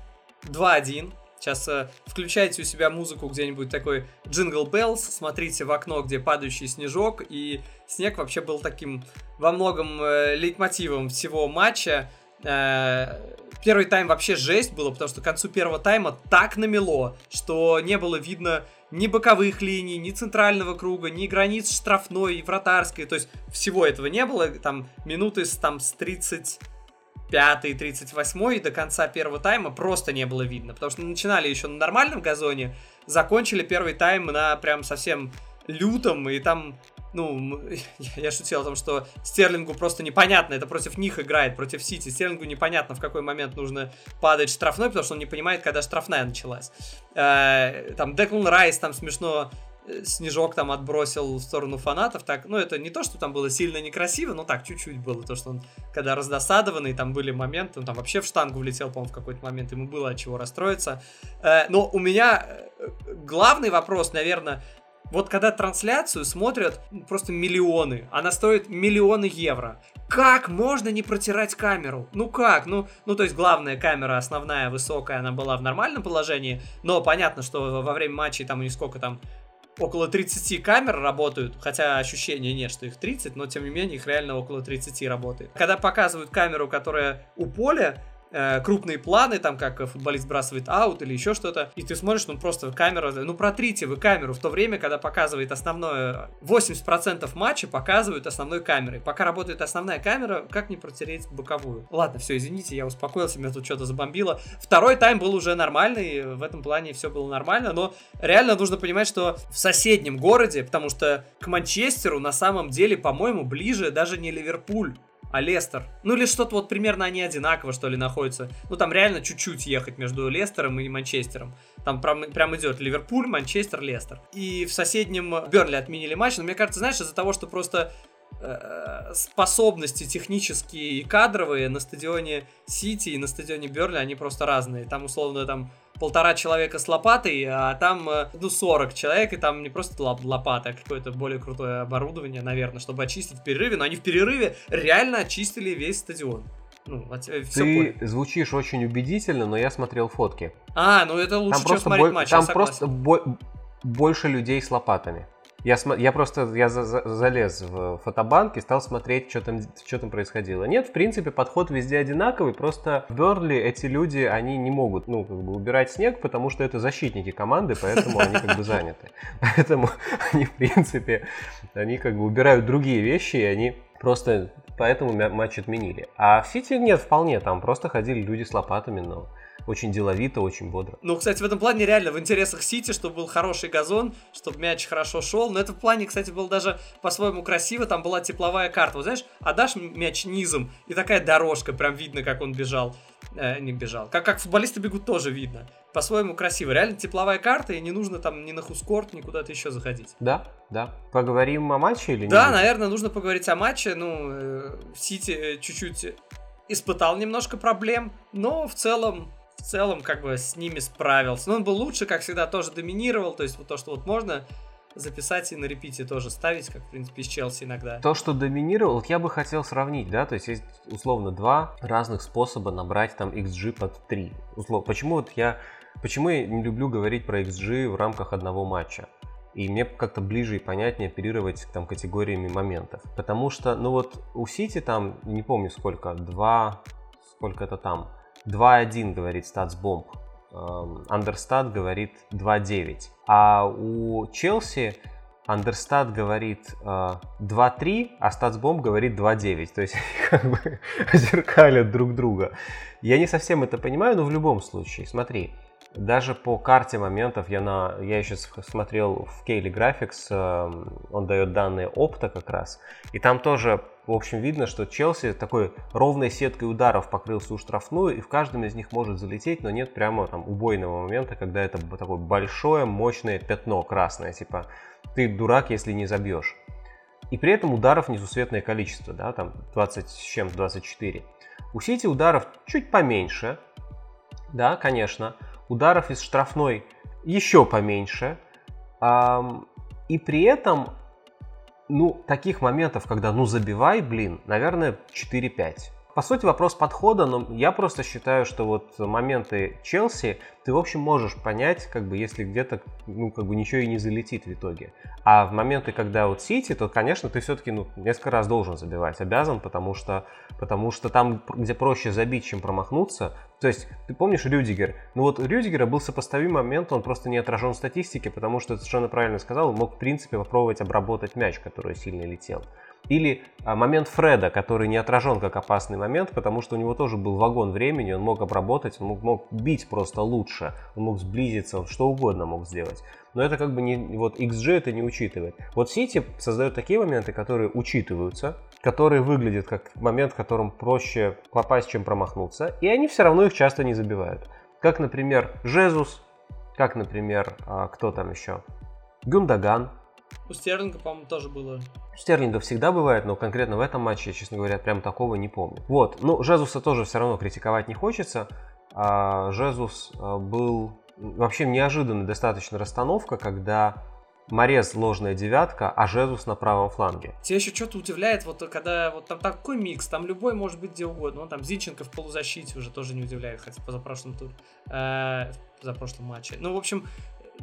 2-1. Сейчас э, включайте у себя музыку где-нибудь такой Jingle Bells, смотрите в окно, где падающий снежок, и снег вообще был таким во многом э, лейтмотивом всего матча. Э, первый тайм вообще жесть было, потому что к концу первого тайма так намело, что не было видно ни боковых линий, ни центрального круга, ни границ штрафной и вратарской. То есть всего этого не было. Там минуты с, там, с 30 35 38 и до конца первого тайма просто не было видно. Потому что начинали еще на нормальном газоне, закончили первый тайм на прям совсем лютом, и там ну, я шутил о том, что Стерлингу просто непонятно, это против них играет, против Сити. Стерлингу непонятно, в какой момент нужно падать штрафной, потому что он не понимает, когда штрафная началась. Э, там Деклан Райс там смешно э, снежок там отбросил в сторону фанатов, так, ну, это не то, что там было сильно некрасиво, но так, чуть-чуть было, то, что он, когда раздосадованный, там были моменты, он там вообще в штангу влетел, по-моему, в какой-то момент, ему было от чего расстроиться. Э, но у меня главный вопрос, наверное, вот когда трансляцию смотрят просто миллионы, она стоит миллионы евро. Как можно не протирать камеру? Ну как? Ну, ну то есть главная камера, основная, высокая, она была в нормальном положении, но понятно, что во время матчей там у них сколько там около 30 камер работают, хотя ощущения нет, что их 30, но тем не менее их реально около 30 работает. Когда показывают камеру, которая у поля, э, крупные планы, там, как футболист сбрасывает аут или еще что-то, и ты смотришь, ну, просто камера, ну, протрите вы камеру в то время, когда показывает основное, 80% матча показывают основной камерой. Пока работает основная камера, как не протереть боковую? Ладно, все, извините, я успокоился, меня тут что-то забомбило. Второй тайм был уже нормальный, в этом плане все было нормально, но реально нужно понимать, что в соседнем городе, потому что к Манчестеру на самом деле, по-моему, ближе даже не Ливерпуль, а Лестер. Ну или что-то вот примерно они одинаково, что ли, находятся. Ну там реально чуть-чуть ехать между Лестером и Манчестером. Там прям, прям идет Ливерпуль, Манчестер, Лестер. И в соседнем Бернли отменили матч, но мне кажется, знаешь, из-за того, что просто способности технические и кадровые на стадионе Сити и на стадионе Берли, они просто разные. Там условно там полтора человека с лопатой, а там, э, ну, 40 человек, и там не просто лопата, а какое-то более крутое оборудование, наверное, чтобы очистить в перерыве, но они в перерыве реально очистили весь стадион. Ну, все Ты понял. звучишь очень убедительно, но я смотрел фотки. А, ну это лучше, там чем смотреть бо- матч, Там просто бо- больше людей с лопатами. Я, см... я просто я за... залез в фотобанк и стал смотреть, что там, что там происходило. Нет, в принципе, подход везде одинаковый, просто в Берли эти люди, они не могут, ну, как бы убирать снег, потому что это защитники команды, поэтому они как бы заняты. Поэтому они, в принципе, они как бы убирают другие вещи, и они просто поэтому матч отменили. А в Сити нет, вполне, там просто ходили люди с лопатами, но очень деловито, очень бодро. Ну, кстати, в этом плане реально в интересах Сити, чтобы был хороший газон, чтобы мяч хорошо шел. Но это в плане, кстати, было даже по-своему красиво. Там была тепловая карта. Вот знаешь, отдашь мяч низом, и такая дорожка, прям видно, как он бежал. Э, не бежал. Как, как футболисты бегут, тоже видно. По-своему красиво. Реально тепловая карта, и не нужно там ни на Хускорт, ни куда-то еще заходить. Да, да. Поговорим о матче или нет? Да, наверное, нужно поговорить о матче. Ну, э, Сити э, чуть-чуть испытал немножко проблем, но в целом в целом как бы с ними справился. Но он был лучше, как всегда, тоже доминировал. То есть вот то, что вот можно записать и на репите тоже ставить, как, в принципе, с Челси иногда. То, что доминировал, я бы хотел сравнить, да, то есть есть условно два разных способа набрать там XG под 3. Условно. Почему вот я, почему я не люблю говорить про XG в рамках одного матча? И мне как-то ближе и понятнее оперировать там категориями моментов. Потому что, ну вот у Сити там, не помню сколько, 2, сколько это там, 2.1 говорит статсбомб, Understat говорит 2.9. А у Челси Understat говорит э, 2.3, а StatsBomb говорит 2.9. То есть как бы зеркалят друг друга. Я не совсем это понимаю, но в любом случае, смотри, даже по карте моментов я, на, я еще смотрел в Кейли Graphics, э, он дает данные опта как раз, и там тоже, в общем, видно, что Челси такой ровной сеткой ударов покрыл всю штрафную, и в каждом из них может залететь, но нет прямо там убойного момента, когда это такое большое, мощное пятно красное, типа ты дурак, если не забьешь. И при этом ударов несусветное количество, да, там 20 с чем 24. У Сити ударов чуть поменьше, да, конечно, ударов из штрафной еще поменьше. И при этом, ну, таких моментов, когда ну забивай, блин, наверное, 4-5. По сути, вопрос подхода, но я просто считаю, что вот моменты Челси ты, в общем, можешь понять, как бы, если где-то, ну, как бы ничего и не залетит в итоге. А в моменты, когда вот Сити, то, конечно, ты все-таки, ну, несколько раз должен забивать, обязан, потому что, потому что там, где проще забить, чем промахнуться, то есть, ты помнишь Рюдигер? Ну вот у Рюдигера был сопоставимый момент, он просто не отражен в статистике, потому что, ты совершенно правильно сказал, мог, в принципе, попробовать обработать мяч, который сильно летел. Или а, момент Фреда, который не отражен как опасный момент, потому что у него тоже был вагон времени, он мог обработать, он мог, мог бить просто лучше, он мог сблизиться, он что угодно мог сделать. Но это как бы не, вот XG это не учитывает. Вот Сити создает такие моменты, которые учитываются, которые выглядят как момент, в котором проще попасть, чем промахнуться, и они все равно их часто не забивают. Как, например, Жезус, как, например, а, кто там еще? Гюндаган, у Стерлинга, по-моему, тоже было. У Стерлинга всегда бывает, но конкретно в этом матче, честно говоря, прям такого не помню. Вот, ну, Жезуса тоже все равно критиковать не хочется. А Жезус а, был вообще неожиданная достаточно расстановка, когда Морез ложная девятка, а Жезус на правом фланге. Тебя еще что-то удивляет, вот когда вот там такой микс, там любой может быть где угодно. Ну, там Зинченко в полузащите уже тоже не удивляет, хотя по позапрошлом туре, э, позапрошлом матче. Ну, в общем,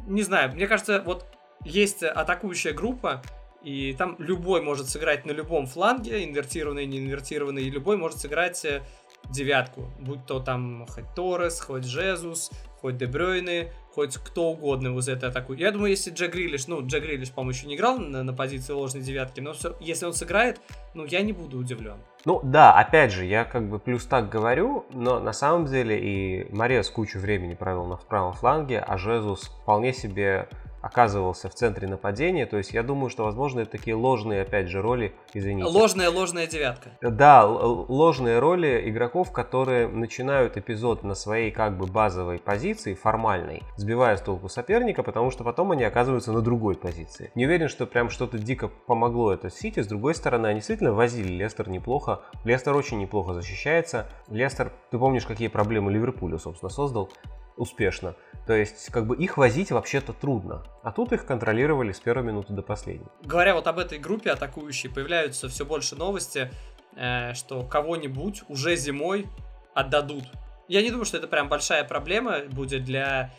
не знаю, мне кажется, вот есть атакующая группа, и там любой может сыграть на любом фланге, инвертированный, не инвертированный, и любой может сыграть э, девятку, будь то там хоть Торрес, хоть Жезус, хоть Дебрёйны, хоть кто угодно из этой атаку. Я думаю, если Джек Грилиш, ну, Джек Грилиш, по-моему, еще не играл на, на позиции ложной девятки, но все, если он сыграет, ну, я не буду удивлен. Ну, да, опять же, я как бы плюс так говорю, но на самом деле и Мария с кучу времени провел на правом фланге, а Жезус вполне себе оказывался в центре нападения. То есть я думаю, что, возможно, это такие ложные, опять же, роли, извините. Ложная, ложная девятка. Да, ложные роли игроков, которые начинают эпизод на своей как бы базовой позиции, формальной, сбивая с толку соперника, потому что потом они оказываются на другой позиции. Не уверен, что прям что-то дико помогло это Сити. С другой стороны, они действительно возили Лестер неплохо. Лестер очень неплохо защищается. Лестер, ты помнишь, какие проблемы Ливерпулю, собственно, создал успешно. То есть, как бы их возить вообще-то трудно. А тут их контролировали с первой минуты до последней. Говоря вот об этой группе атакующей, появляются все больше новости, э, что кого-нибудь уже зимой отдадут. Я не думаю, что это прям большая проблема будет для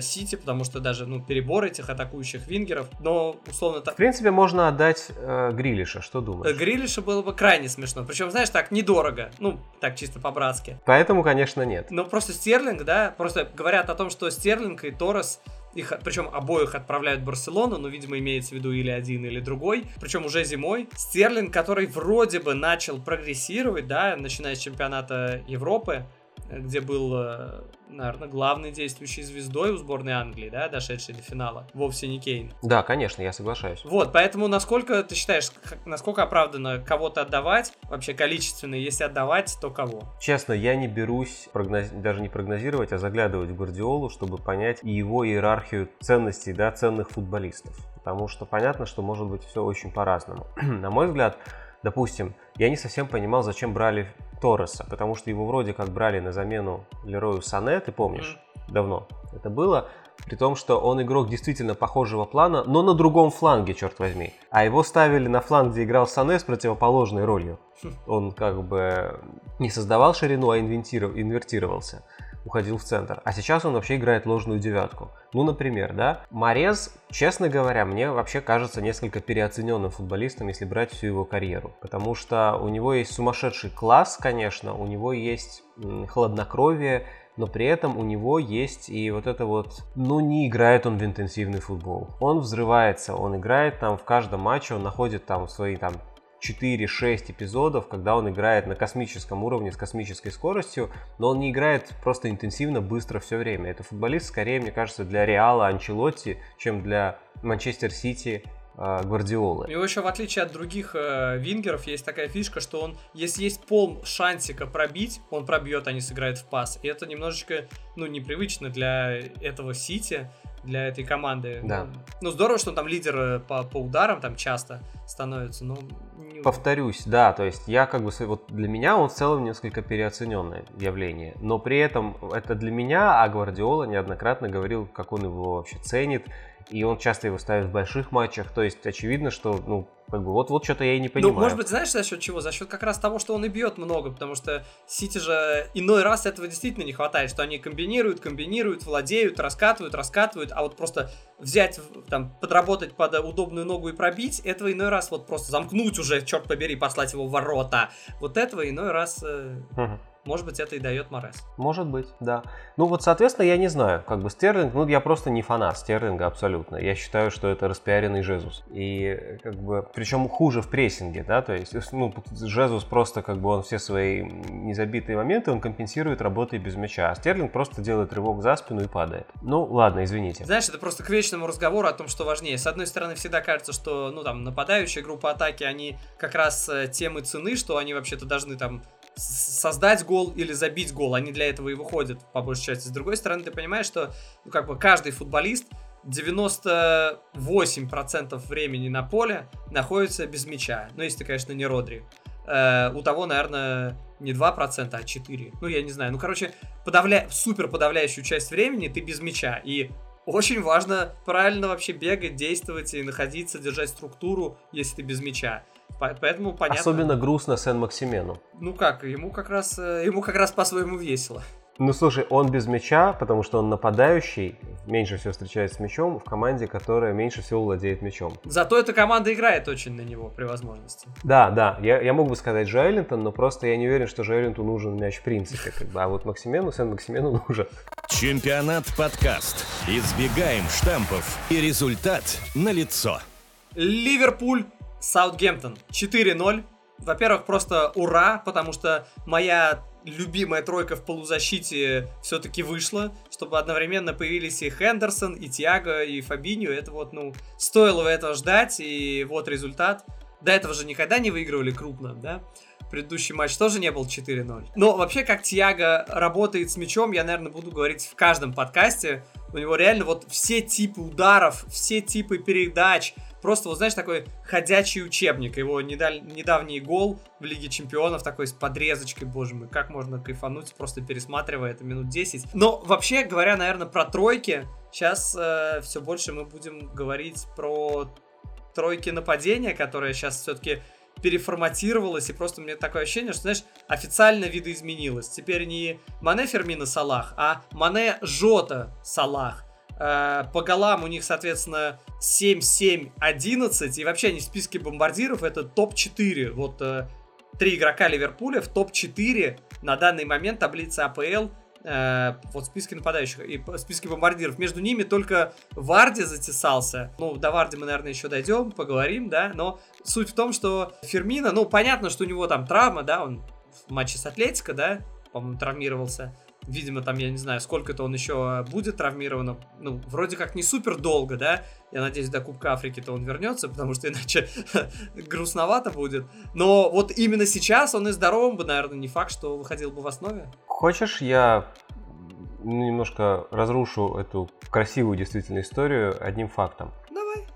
Сити, потому что даже ну, перебор этих атакующих вингеров, но условно так... В принципе, можно отдать э, Грилиша, что думаешь? Э, Грилиша было бы крайне смешно, причем, знаешь, так, недорого, ну, так чисто по-братски. Поэтому, конечно, нет. Но просто Стерлинг, да, просто говорят о том, что Стерлинг и Торрес их, причем обоих отправляют в Барселону, но, видимо, имеется в виду или один, или другой. Причем уже зимой. Стерлинг, который вроде бы начал прогрессировать, да, начиная с чемпионата Европы, где был, э, наверное, главной действующей звездой у сборной Англии, да, дошедшей до финала, вовсе не Кейн. Да, конечно, я соглашаюсь. Вот, поэтому насколько ты считаешь, насколько оправданно кого-то отдавать, вообще количественно, если отдавать, то кого? Честно, я не берусь прогноз... даже не прогнозировать, а заглядывать в Гвардиолу, чтобы понять его иерархию ценностей, да, ценных футболистов. Потому что понятно, что может быть все очень по-разному. На мой взгляд, допустим, я не совсем понимал, зачем брали Торреса, потому что его вроде как брали на замену Лерою Сане, ты помнишь? давно это было, при том, что он игрок действительно похожего плана, но на другом фланге, черт возьми. А его ставили на фланг, где играл Сане с противоположной ролью. Он как бы не создавал ширину, а инвертировался уходил в центр. А сейчас он вообще играет ложную девятку. Ну, например, да, Морез, честно говоря, мне вообще кажется несколько переоцененным футболистом, если брать всю его карьеру. Потому что у него есть сумасшедший класс, конечно, у него есть хладнокровие, но при этом у него есть и вот это вот, ну не играет он в интенсивный футбол. Он взрывается, он играет там в каждом матче, он находит там свои там 4-6 эпизодов, когда он играет на космическом уровне с космической скоростью, но он не играет просто интенсивно, быстро все время. Это футболист скорее, мне кажется, для Реала Анчелотти, чем для Манчестер Сити э, Гвардиолы. У него еще, в отличие от других э, вингеров, есть такая фишка, что он, если есть пол шансика пробить, он пробьет, а не сыграет в пас. И это немножечко, ну, непривычно для этого Сити для этой команды. Да. Ну, здорово, что он там лидер э, по, по ударам там часто становится, но... Повторюсь, да, то есть я как бы, вот для меня он в целом несколько переоцененное явление, но при этом это для меня, а Гвардиола неоднократно говорил, как он его вообще ценит, и он часто его ставит в больших матчах, то есть очевидно, что, ну, как бы вот, вот что-то я и не понимаю. Ну, может быть, знаешь, за счет чего? За счет как раз того, что он и бьет много, потому что Сити же иной раз этого действительно не хватает, что они комбинируют, комбинируют, владеют, раскатывают, раскатывают, а вот просто взять, там, подработать под удобную ногу и пробить, этого иной раз вот просто замкнуть уже, черт побери, послать его в ворота. Вот этого иной раз... Угу. Может быть, это и дает Морес. Может быть, да. Ну вот, соответственно, я не знаю. Как бы Стерлинг, ну я просто не фанат Стерлинга абсолютно. Я считаю, что это распиаренный Жезус. И как бы, причем хуже в прессинге, да, то есть, ну, Жезус просто как бы он все свои незабитые моменты, он компенсирует работой без мяча. А Стерлинг просто делает рывок за спину и падает. Ну, ладно, извините. Знаешь, это просто к вечному разговору о том, что важнее. С одной стороны, всегда кажется, что, ну, там, нападающая группа атаки, они как раз э, темы цены, что они вообще-то должны там создать гол или забить гол. Они для этого и выходят, по большей части. С другой стороны, ты понимаешь, что ну, как бы каждый футболист 98% времени на поле находится без мяча. Ну, если ты, конечно, не Родри. Э, у того, наверное, не 2%, а 4%. Ну, я не знаю. Ну, короче, подавля... супер подавляющую часть времени ты без мяча. И очень важно правильно вообще бегать, действовать и находиться, держать структуру, если ты без мяча. Поэтому понятно. Особенно грустно Сен-Максимену. Ну как, ему как раз, э, ему как раз по-своему весело. Ну слушай, он без мяча, потому что он нападающий, меньше всего встречается с мячом в команде, которая меньше всего владеет мячом. Зато эта команда играет очень на него при возможности. Да, да, я, я мог бы сказать Джоэллинтон, но просто я не уверен, что Джоэллинту нужен мяч в принципе. Как бы, а вот Максимену, Сен Максимену нужен. Чемпионат подкаст. Избегаем штампов и результат налицо. Ливерпуль Саутгемптон 4-0. Во-первых, просто ура, потому что моя любимая тройка в полузащите все-таки вышла, чтобы одновременно появились и Хендерсон, и Тиаго, и Фабиньо. Это вот, ну, стоило этого ждать, и вот результат. До этого же никогда не выигрывали крупно, да? Предыдущий матч тоже не был 4-0. Но вообще, как Тиаго работает с мячом, я, наверное, буду говорить в каждом подкасте. У него реально вот все типы ударов, все типы передач, просто, вот знаешь, такой ходячий учебник. Его недаль... недавний гол в Лиге Чемпионов такой с подрезочкой, боже мой, как можно кайфануть, просто пересматривая это минут 10. Но вообще, говоря, наверное, про тройки, сейчас э, все больше мы будем говорить про тройки нападения, которые сейчас все-таки переформатировалась, и просто мне такое ощущение, что, знаешь, официально видоизменилось. Теперь не Мане Фермина Салах, а Мане Жота Салах. Э, по голам у них, соответственно, 7-7-11. И вообще они в списке бомбардиров это топ-4. Вот э, три игрока Ливерпуля в топ-4 на данный момент таблицы АПЛ э, вот в списке нападающих и в списке бомбардиров. Между ними только Варди затесался. Ну, до Варди мы, наверное, еще дойдем, поговорим, да, но суть в том, что Фермина, ну, понятно, что у него там травма, да, он в матче с Атлетико, да, по-моему, травмировался. Видимо, там, я не знаю, сколько-то он еще будет травмирован. Ну, вроде как не супер долго, да? Я надеюсь, до Кубка Африки-то он вернется, потому что иначе грустновато будет. Но вот именно сейчас он и здоровым бы, наверное, не факт, что выходил бы в основе. Хочешь, я немножко разрушу эту красивую действительно историю одним фактом.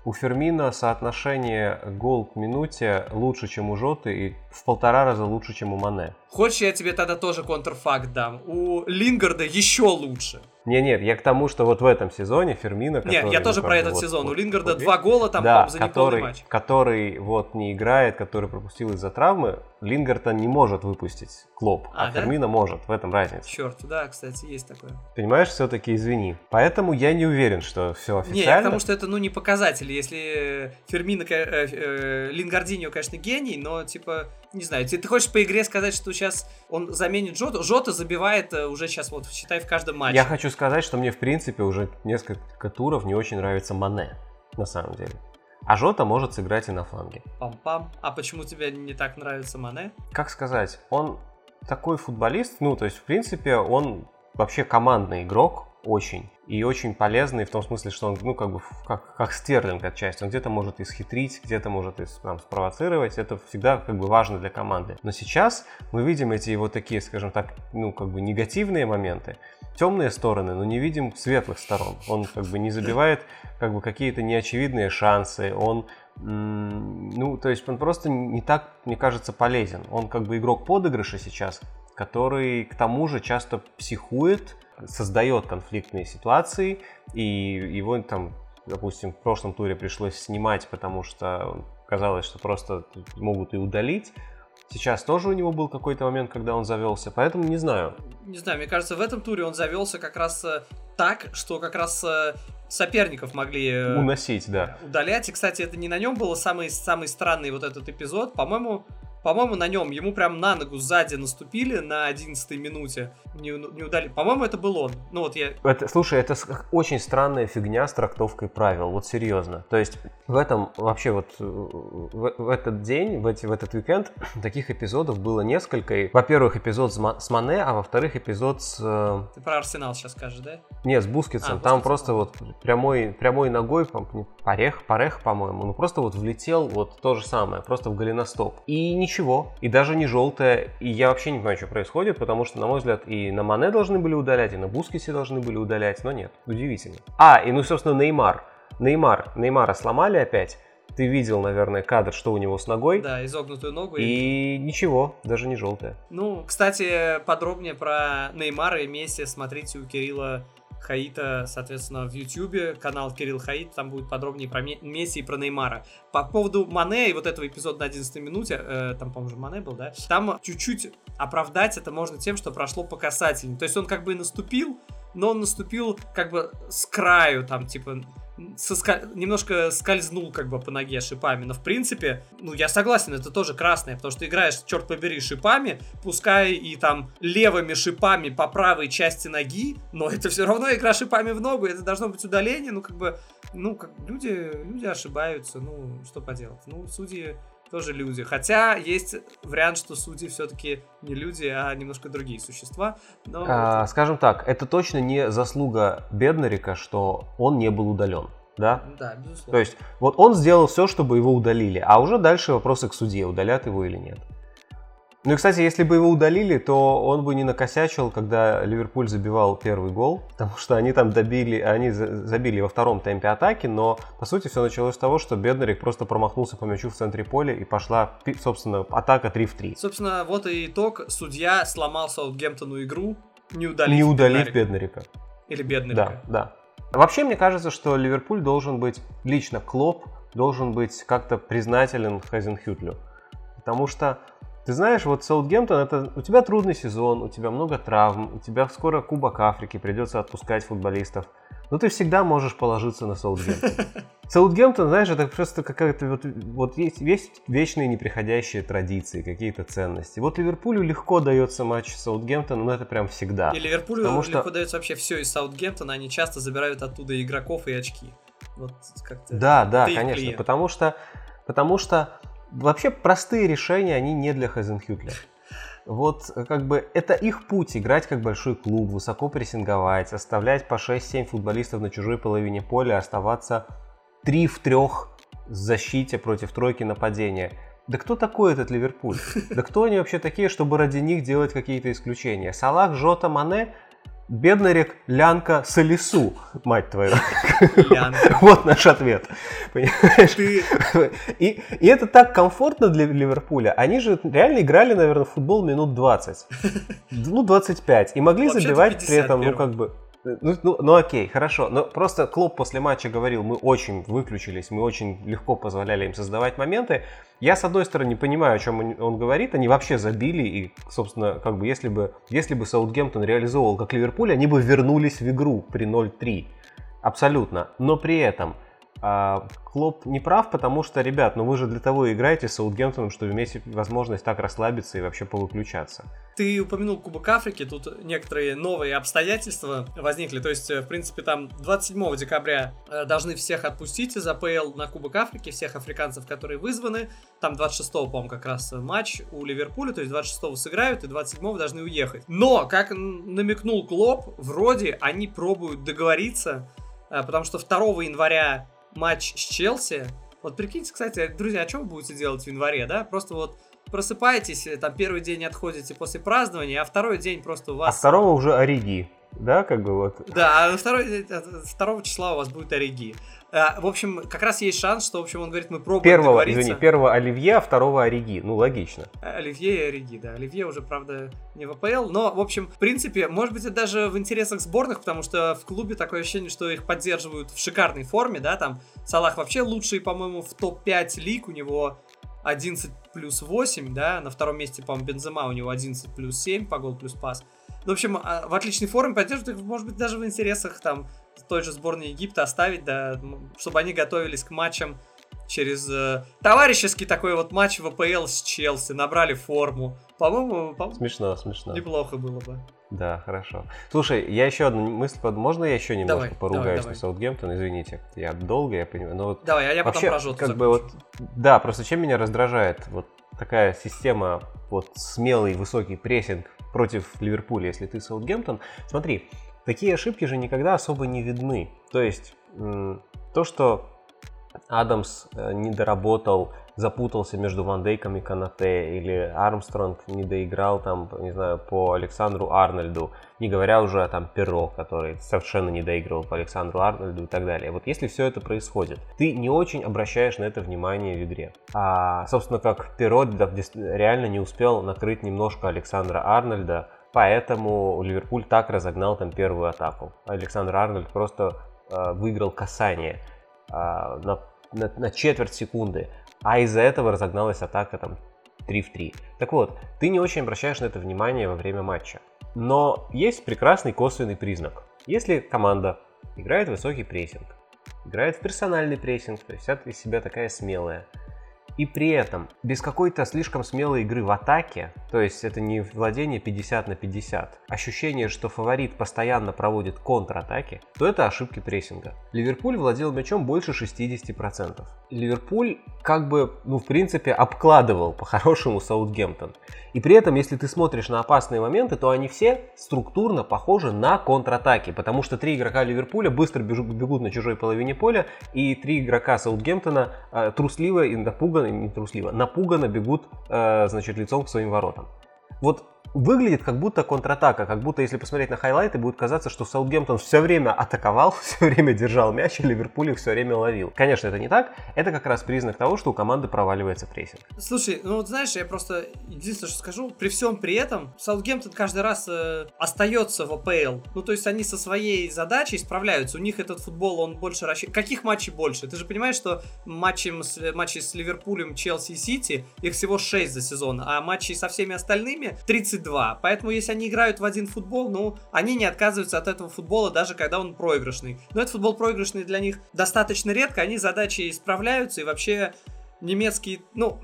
У Фермина соотношение гол к минуте лучше, чем у Жоты, и в полтора раза лучше, чем у Мане. Хочешь, я тебе тогда тоже контрфакт дам? У Лингарда еще лучше. Не, нет, я к тому, что вот в этом сезоне Фермина, Нет, я тоже ну, про этот вот, сезон. вот, У Лингарда вот, два гола там да, за который, матч. который вот не играет, который пропустил из-за травмы, Лингарта не может выпустить Клоп, а, А, да? Фермина может, в этом разница. Черт, да, кстати, есть такое. Понимаешь, все-таки извини. Поэтому я не уверен, что все официально. Не, я к тому, что это, ну, не показатель. Если Фермина, ка- э, э, Лингардиньо, конечно, гений, но, типа, не знаю, ты, ты хочешь по игре сказать, что сейчас он заменит Жоту? Жота забивает э, уже сейчас, вот, считай, в каждом матче. Я хочу сказать, что мне в принципе уже несколько туров не очень нравится Мане, на самом деле. А Жота может сыграть и на фланге. Пам-пам. А почему тебе не так нравится Мане? Как сказать, он такой футболист, ну, то есть, в принципе, он вообще командный игрок, очень. И очень полезный в том смысле, что он, ну, как бы, как, как Стерлинг отчасти. Он где-то может исхитрить, где-то может там, спровоцировать. Это всегда, как бы, важно для команды. Но сейчас мы видим эти его такие, скажем так, ну, как бы, негативные моменты, темные стороны, но не видим светлых сторон. Он, как бы, не забивает, как бы, какие-то неочевидные шансы. Он ну, то есть он просто не так, мне кажется, полезен. Он как бы игрок подыгрыша сейчас, который к тому же часто психует, создает конфликтные ситуации, и его там, допустим, в прошлом туре пришлось снимать, потому что казалось, что просто могут и удалить. Сейчас тоже у него был какой-то момент, когда он завелся, поэтому не знаю. Не знаю, мне кажется, в этом туре он завелся как раз э, так, что как раз э, соперников могли э, Уносить, да. удалять. И, кстати, это не на нем был самый, самый странный вот этот эпизод. По-моему, по-моему, на нем ему прям на ногу сзади наступили на 11 минуте. Не, не удали. По-моему, это был он. Ну вот я... Это, слушай, это очень странная фигня с трактовкой правил, вот серьезно. То есть в этом вообще вот э, в, в этот день, в, эти, в этот уикенд таких эпизодов было несколько. Во-первых, эпизод с, с Мане, а во-вторых, эпизод с... э, Ты про Арсенал сейчас скажешь, да? Не, с Бускетсом. А, Там просто вот прямой, прямой ногой, по- порех, порех, по-моему, ну просто вот влетел вот то же самое, просто в голеностоп. И ничего, и даже не желтое. И я вообще не понимаю, что происходит, потому что, на мой взгляд, и на Мане должны были удалять, и на Бускете должны были удалять, но нет, удивительно. А, и ну, собственно, Неймар. Неймар. Неймара сломали опять. Ты видел, наверное, кадр, что у него с ногой. Да, изогнутую ногу. И ничего, даже не желтое. Ну, кстати, подробнее про Неймара и Месси смотрите у Кирилла Хаита, соответственно, в Ютьюбе, канал Кирилл Хаит, там будет подробнее про Ме- Месси и про Неймара. По поводу Мане и вот этого эпизода на 11 минуте, э, там, по-моему, же Мане был, да? Там чуть-чуть оправдать это можно тем, что прошло по касательной. То есть он как бы и наступил, но он наступил как бы с краю, там, типа, соска- немножко скользнул как бы по ноге шипами, но в принципе, ну я согласен, это тоже красное, потому что играешь, черт побери, шипами, пускай и там левыми шипами по правой части ноги, но это все равно игра шипами в ногу, это должно быть удаление, ну как бы, ну как люди, люди ошибаются, ну что поделать, ну судьи тоже люди. Хотя есть вариант, что судьи все-таки не люди, а немножко другие существа. Но А, скажем так, это точно не заслуга Беднарика, что он не был удален. Да? да, безусловно. То есть, вот он сделал все, чтобы его удалили, а уже дальше вопросы к судье, удалят его или нет. Ну и, кстати, если бы его удалили, то он бы не накосячил, когда Ливерпуль забивал первый гол, потому что они там добили, они за- забили во втором темпе атаки, но, по сути, все началось с того, что Беднарик просто промахнулся по мячу в центре поля и пошла, собственно, атака 3 в 3. Собственно, вот и итог. Судья сломал Саутгемптону игру, не удалив, Не удалив. Беднарика. Или Беднарика. Да, да. Вообще, мне кажется, что Ливерпуль должен быть, лично Клоп, должен быть как-то признателен Хазенхютлю. Потому что, ты знаешь, вот Саутгемптон, это у тебя трудный сезон, у тебя много травм, у тебя скоро Кубок Африки, придется отпускать футболистов. Но ты всегда можешь положиться на Саутгемптон. Саутгемптон, знаешь, это просто какая-то вот, вот есть, есть вечные неприходящие традиции, какие-то ценности. Вот Ливерпулю легко дается матч с Саутгемптоном, но это прям всегда. И Ливерпулю Потому что- легко дается вообще все из Саутгемптона, они часто забирают оттуда игроков и очки. Вот как-то... Да, да, конечно, клиент. потому что, потому что вообще простые решения, они не для Хазенхютля. Вот э, как бы это их путь играть как большой клуб, высоко прессинговать, оставлять по 6-7 футболистов на чужой половине поля, оставаться 3 в 3 в защите против тройки нападения. Да кто такой этот Ливерпуль? Да кто они вообще такие, чтобы ради них делать какие-то исключения? Салах, Жота, Мане, Беднарик, Лянка, Салису, мать твою. Лянка. Вот наш ответ. Понимаешь? Ты... И, и это так комфортно для Ливерпуля. Они же реально играли, наверное, в футбол минут 20. Ну, 25. И могли Вообще-то забивать при 50 этом, ну, как бы... Ну, ну, ну окей, хорошо. Но просто Клоп после матча говорил, мы очень выключились, мы очень легко позволяли им создавать моменты. Я, с одной стороны, понимаю, о чем он, он говорит. Они вообще забили. И, собственно, как бы если бы, если бы Саутгемптон реализовывал как Ливерпуль, они бы вернулись в игру при 0-3. Абсолютно. Но при этом а, Клоп не прав, потому что, ребят, ну вы же для того и играете с Саутгемптоном, чтобы иметь возможность так расслабиться и вообще повыключаться. Ты упомянул Кубок Африки, тут некоторые новые обстоятельства возникли. То есть, в принципе, там 27 декабря э, должны всех отпустить из АПЛ на Кубок Африки, всех африканцев, которые вызваны. Там 26 по-моему, как раз матч у Ливерпуля, то есть 26 сыграют и 27 должны уехать. Но, как намекнул Клоп, вроде они пробуют договориться, э, потому что 2 января матч с Челси. Вот прикиньте, кстати, друзья, а что вы будете делать в январе, да? Просто вот просыпаетесь, э, там первый день отходите после празднования, а второй день просто у вас... А второго уже Ориги, да, как бы вот? Да, а второй, 2 э, числа у вас будет Ориги. А, в общем, как раз есть шанс, что, в общем, он говорит, мы пробуем Первого, договориться. извини, первого Оливье, а второго Ориги. Ну, логично. Оливье и Ориги, да. Оливье уже, правда, не в АПЛ. Но, в общем, в принципе, может быть, это даже в интересах сборных, потому что в клубе такое ощущение, что их поддерживают в шикарной форме, да, там Салах вообще лучший, по-моему, в топ-5 лиг, у него 11 плюс 8, да, на втором месте, по-моему, Бензема у него 11 плюс 7 по гол плюс пас. Ну, в общем, а, в отличной форме поддерживают их, может быть, даже в интересах там той же сборной Египта оставить, да, чтобы они готовились к матчам через э, товарищеский такой вот матч в АПЛ с Челси, набрали форму. По-моему, по смешно, смешно. Неплохо было бы. Да, хорошо. Слушай, я еще одну мысль, можно я еще немножко давай, поругаюсь давай, на Саутгемптон? Извините, я долго, я понимаю. Но вот давай, а я вообще, потом как бы вот, Да, просто чем меня раздражает вот такая система, вот смелый высокий прессинг против Ливерпуля, если ты Саутгемптон. Смотри, Такие ошибки же никогда особо не видны. То есть то, что Адамс э, не доработал, запутался между Ван Дейком и Канате, или Армстронг не доиграл там, не знаю, по Александру Арнольду, не говоря уже о там Перро, который совершенно не доигрывал по Александру Арнольду и так далее. Вот если все это происходит, ты не очень обращаешь на это внимание в игре. А, собственно, как Перро реально не успел накрыть немножко Александра Арнольда, Поэтому Ливерпуль так разогнал там первую атаку. Александр Арнольд просто э, выиграл касание э, на, на, на четверть секунды, а из-за этого разогналась атака там 3 в 3. Так вот, ты не очень обращаешь на это внимание во время матча. Но есть прекрасный косвенный признак. Если команда играет высокий прессинг, играет в персональный прессинг, то есть из себя такая смелая, и при этом без какой-то слишком смелой игры в атаке, то есть это не владение 50 на 50, ощущение, что фаворит постоянно проводит контратаки, то это ошибки прессинга. Ливерпуль владел мячом больше 60%. Ливерпуль как бы, ну, в принципе, обкладывал по-хорошему Саутгемптон. И при этом, если ты смотришь на опасные моменты, то они все структурно похожи на контратаки, потому что три игрока Ливерпуля быстро бегут, на чужой половине поля, и три игрока Саутгемптона э, трусливо и напуганно, не трусливо, напуганно бегут, э, значит, лицом к своим воротам. Вот выглядит как будто контратака, как будто если посмотреть на хайлайты, будет казаться, что Саутгемптон все время атаковал, все время держал мяч, и Ливерпуль их все время ловил. Конечно, это не так, это как раз признак того, что у команды проваливается прессинг. Слушай, ну вот знаешь, я просто единственное, что скажу, при всем при этом Саутгемптон каждый раз э, остается в АПЛ. Ну то есть они со своей задачей справляются, у них этот футбол, он больше рассчитан. Каких матчей больше? Ты же понимаешь, что матчи с, матчи с Ливерпулем, Челси и Сити, их всего 6 за сезон, а матчи со всеми остальными 30 32. Поэтому, если они играют в один футбол, ну, они не отказываются от этого футбола, даже когда он проигрышный. Но этот футбол проигрышный для них достаточно редко, они задачи справляются, и вообще немецкий, ну,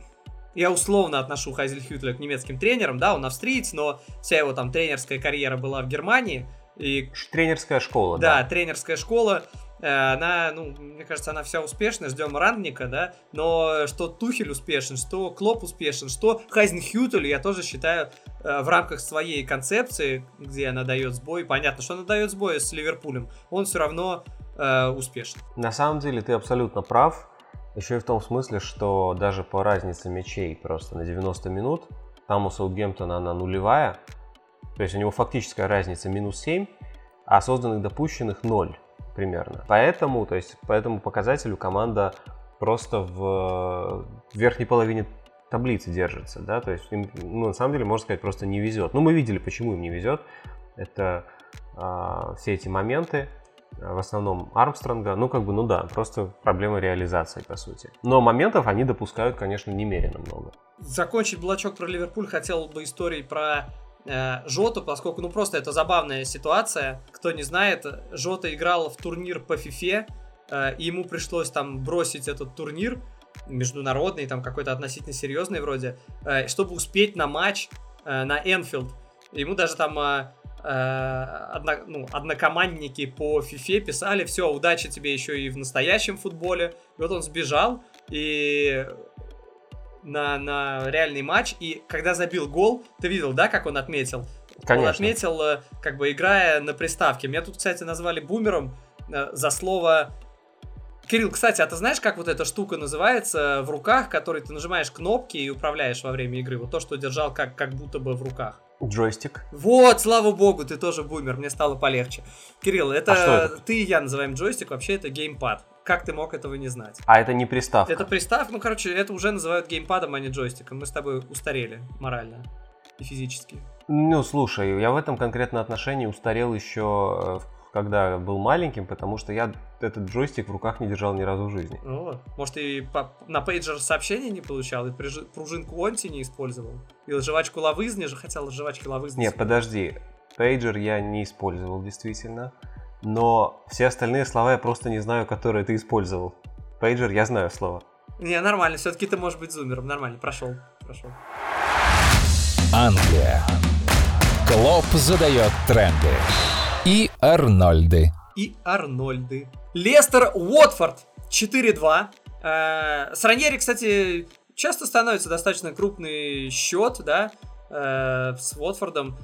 я условно отношу Хайзельхютля к немецким тренерам, да, он австриец, но вся его там тренерская карьера была в Германии. И... Тренерская школа, да. Да, тренерская школа. Э, она, ну, мне кажется, она вся успешная, ждем Рангника, да, но что Тухель успешен, что Клоп успешен, что Хайзенхютель, я тоже считаю, э, в рамках своей концепции, где она дает сбой, понятно, что она дает сбой с Ливерпулем, он все равно э, успешен. На самом деле ты абсолютно прав, еще и в том смысле, что даже по разнице мячей просто на 90 минут, там у Саутгемптона она нулевая, то есть у него фактическая разница минус 7, а созданных допущенных 0 примерно. Поэтому, то есть по этому показателю команда просто в верхней половине таблицы держится, да, то есть им, ну, на самом деле, можно сказать, просто не везет. Ну, мы видели, почему им не везет. Это а, все эти моменты, а, в основном Армстронга, ну как бы, ну да, просто проблема реализации, по сути. Но моментов они допускают, конечно, немерено много. Закончить блочок про Ливерпуль хотел бы историей про э, Жоту, поскольку, ну просто это забавная ситуация. Кто не знает, Жота играл в турнир по фифе, э, и ему пришлось там бросить этот турнир, международный, там какой-то относительно серьезный вроде, э, чтобы успеть на матч э, на Энфилд. Ему даже там э, одно, ну, однокомандники по фифе писали, все, удачи тебе еще и в настоящем футболе. И вот он сбежал и на, на реальный матч, и когда забил гол, ты видел, да, как он отметил? Конечно. Он отметил, как бы играя на приставке. Меня тут, кстати, назвали бумером за слово Кирилл, кстати, а ты знаешь, как вот эта штука называется в руках, которой ты нажимаешь кнопки и управляешь во время игры? Вот то, что держал как, как будто бы в руках. Джойстик. Вот, слава богу, ты тоже бумер, мне стало полегче. Кирилл, это, а это? ты и я называем джойстик, вообще это геймпад. Как ты мог этого не знать? А это не приставка? Это приставка, ну, короче, это уже называют геймпадом, а не джойстиком. Мы с тобой устарели морально и физически. Ну, слушай, я в этом конкретном отношении устарел еще э, когда был маленьким, потому что я этот джойстик в руках не держал ни разу в жизни. Ну, может, и по, на пейджер сообщения не получал, и пружинку Онти не использовал, и жвачку Лавызни же хотел жвачки Лавызни. Нет, подожди, пейджер я не использовал действительно, но все остальные слова я просто не знаю, которые ты использовал. Пейджер я знаю слово. Не, нормально, все-таки ты можешь быть зумером, нормально, прошел, прошел. Англия. Клоп задает тренды. И Арнольды. И Арнольды. Лестер Уотфорд 4-2. Э, с Раньери, кстати, часто становится достаточно крупный счет, да, э, с Уотфордом.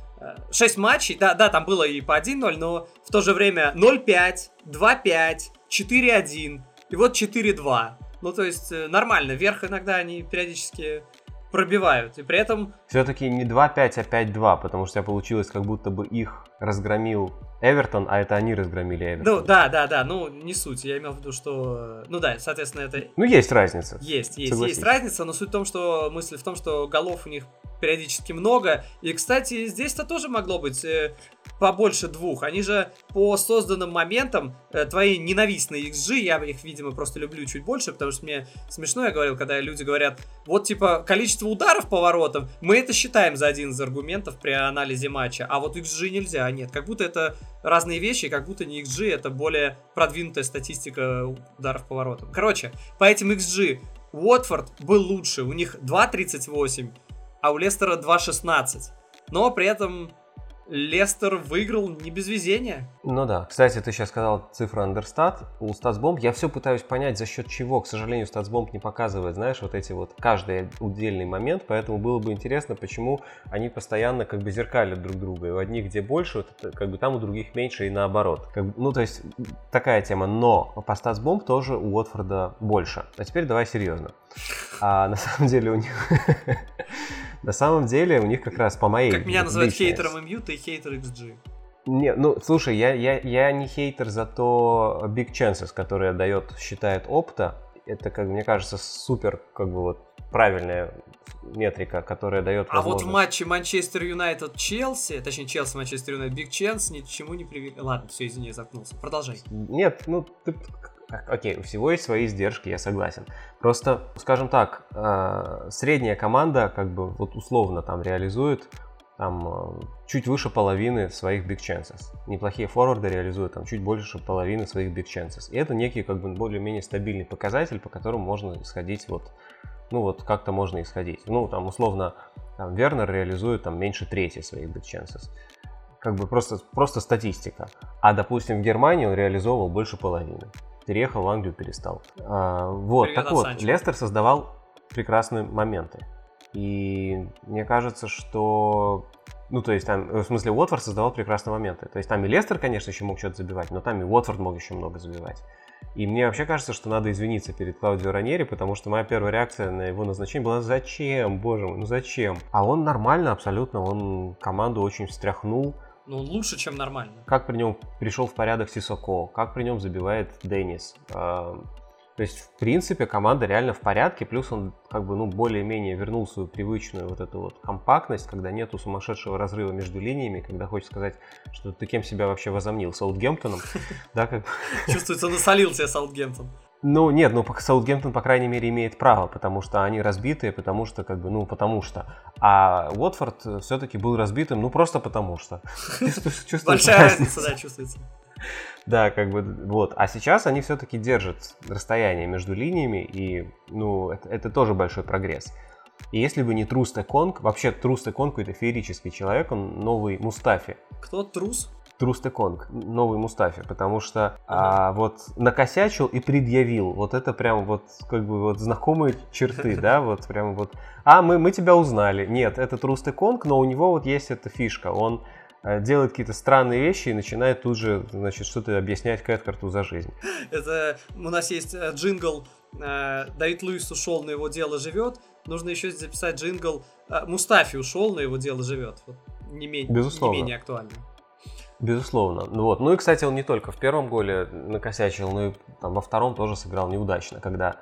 6 матчей, да, да, там было и по 1-0, но в то же время 0-5, 2-5, 4-1 и вот 4-2. Ну, то есть э, нормально, вверх иногда они периодически пробивают. И при этом... Все-таки не 2-5, а 5-2, потому что получилось, как будто бы их разгромил Эвертон, а это они разгромили Эвертон. Ну, да, да, да, ну, не суть. Я имел в виду, что... Ну да, соответственно, это... Ну, есть разница. Есть, есть, Согласись. есть разница, но суть в том, что... Мысль в том, что голов у них периодически много. И, кстати, здесь-то тоже могло быть э, побольше двух. Они же по созданным моментам, э, твои ненавистные XG, я их, видимо, просто люблю чуть больше, потому что мне смешно, я говорил, когда люди говорят, вот, типа, количество ударов по воротам, мы это считаем за один из аргументов при анализе матча, а вот XG нельзя. Нет, как будто это разные вещи, как будто не XG, это более продвинутая статистика ударов по воротам. Короче, по этим XG Уотфорд был лучше, у них 2.38, а у Лестера 2.16. Но при этом Лестер выиграл не без везения. Ну да. Кстати, ты сейчас сказал цифру Андерстат. У Статсбомб я все пытаюсь понять, за счет чего. К сожалению, Статсбомб не показывает, знаешь, вот эти вот каждый отдельный момент. Поэтому было бы интересно, почему они постоянно как бы зеркалят друг друга. И у одних где больше, как бы там у других меньше и наоборот. Как ну, то есть такая тема. Но по Статсбомб тоже у Уотфорда больше. А теперь давай серьезно. А на самом деле у них... На самом деле у них как раз по моей... Как меня называют хейтером МЮ, ты хейтер XG. Не, ну, слушай, я, я, я не хейтер за то Big Chances, который дает, считает опта. Это, как мне кажется, супер, как бы вот правильная метрика, которая дает А вот в матче Манчестер Юнайтед Челси, точнее Челси Манчестер Юнайтед Биг Ченс ни к чему не привели. Ладно, все, извини, я заткнулся. Продолжай. Нет, ну ты Окей, у всего есть свои издержки, я согласен. Просто, скажем так, э, средняя команда, как бы вот условно там реализует там э, чуть выше половины своих big chances. Неплохие форварды реализуют там чуть больше половины своих big chances. И это некий как бы более-менее стабильный показатель, по которому можно исходить вот, ну вот как-то можно исходить. Ну там условно там, Вернер реализует там меньше трети своих big chances. Как бы просто, просто статистика. А допустим в Германии он реализовывал больше половины переехал в Англию, перестал. А, вот, Привет, так вот, Санчо. Лестер создавал прекрасные моменты. И мне кажется, что... Ну, то есть там, в смысле, Уотфорд создавал прекрасные моменты. То есть там и Лестер, конечно, еще мог что-то забивать, но там и Уотфорд мог еще много забивать. И мне вообще кажется, что надо извиниться перед Клаудио Раньери, потому что моя первая реакция на его назначение была «Зачем? Боже мой, ну зачем?» А он нормально абсолютно, он команду очень встряхнул, ну, лучше, чем нормально. Как при нем пришел в порядок Сисоко, как при нем забивает Деннис. То есть, в принципе, команда реально в порядке, плюс он как бы, ну, более-менее вернул свою привычную вот эту вот компактность, когда нету сумасшедшего разрыва между линиями, когда хочешь сказать, что ты кем себя вообще возомнил, Саутгемптоном, да, как... Чувствуется, насолил тебя Саутгемптон. Ну, нет, ну, Саутгемптон, по крайней мере, имеет право, потому что они разбитые, потому что, как бы, ну, потому что. А Уотфорд все-таки был разбитым, ну, просто потому что. Большая разница, да, чувствуется. Да, как бы вот. А сейчас они все-таки держат расстояние между линиями, и, ну, это, это тоже большой прогресс. И если бы не Трус Конг, вообще Трус Конг это феерический человек, он новый Мустафи. Кто Трус? Трус Конг, новый Мустафи, потому что а, вот накосячил и предъявил. Вот это прям вот как бы вот знакомые черты, да, вот прям вот. А, мы, мы тебя узнали. Нет, это Трус Конг, но у него вот есть эта фишка. Он Э, делает какие-то странные вещи и начинает тут же, значит, что-то объяснять Кэткарту за жизнь. Это у нас есть э, джингл э, «Давид Луис ушел, на его дело живет». Нужно еще записать джингл «Мустафи ушел, на его дело живет». Вот, не, менее, Безусловно. не менее актуально. Безусловно. Ну, вот. ну и, кстати, он не только в первом голе накосячил, но и там, во втором тоже сыграл неудачно, когда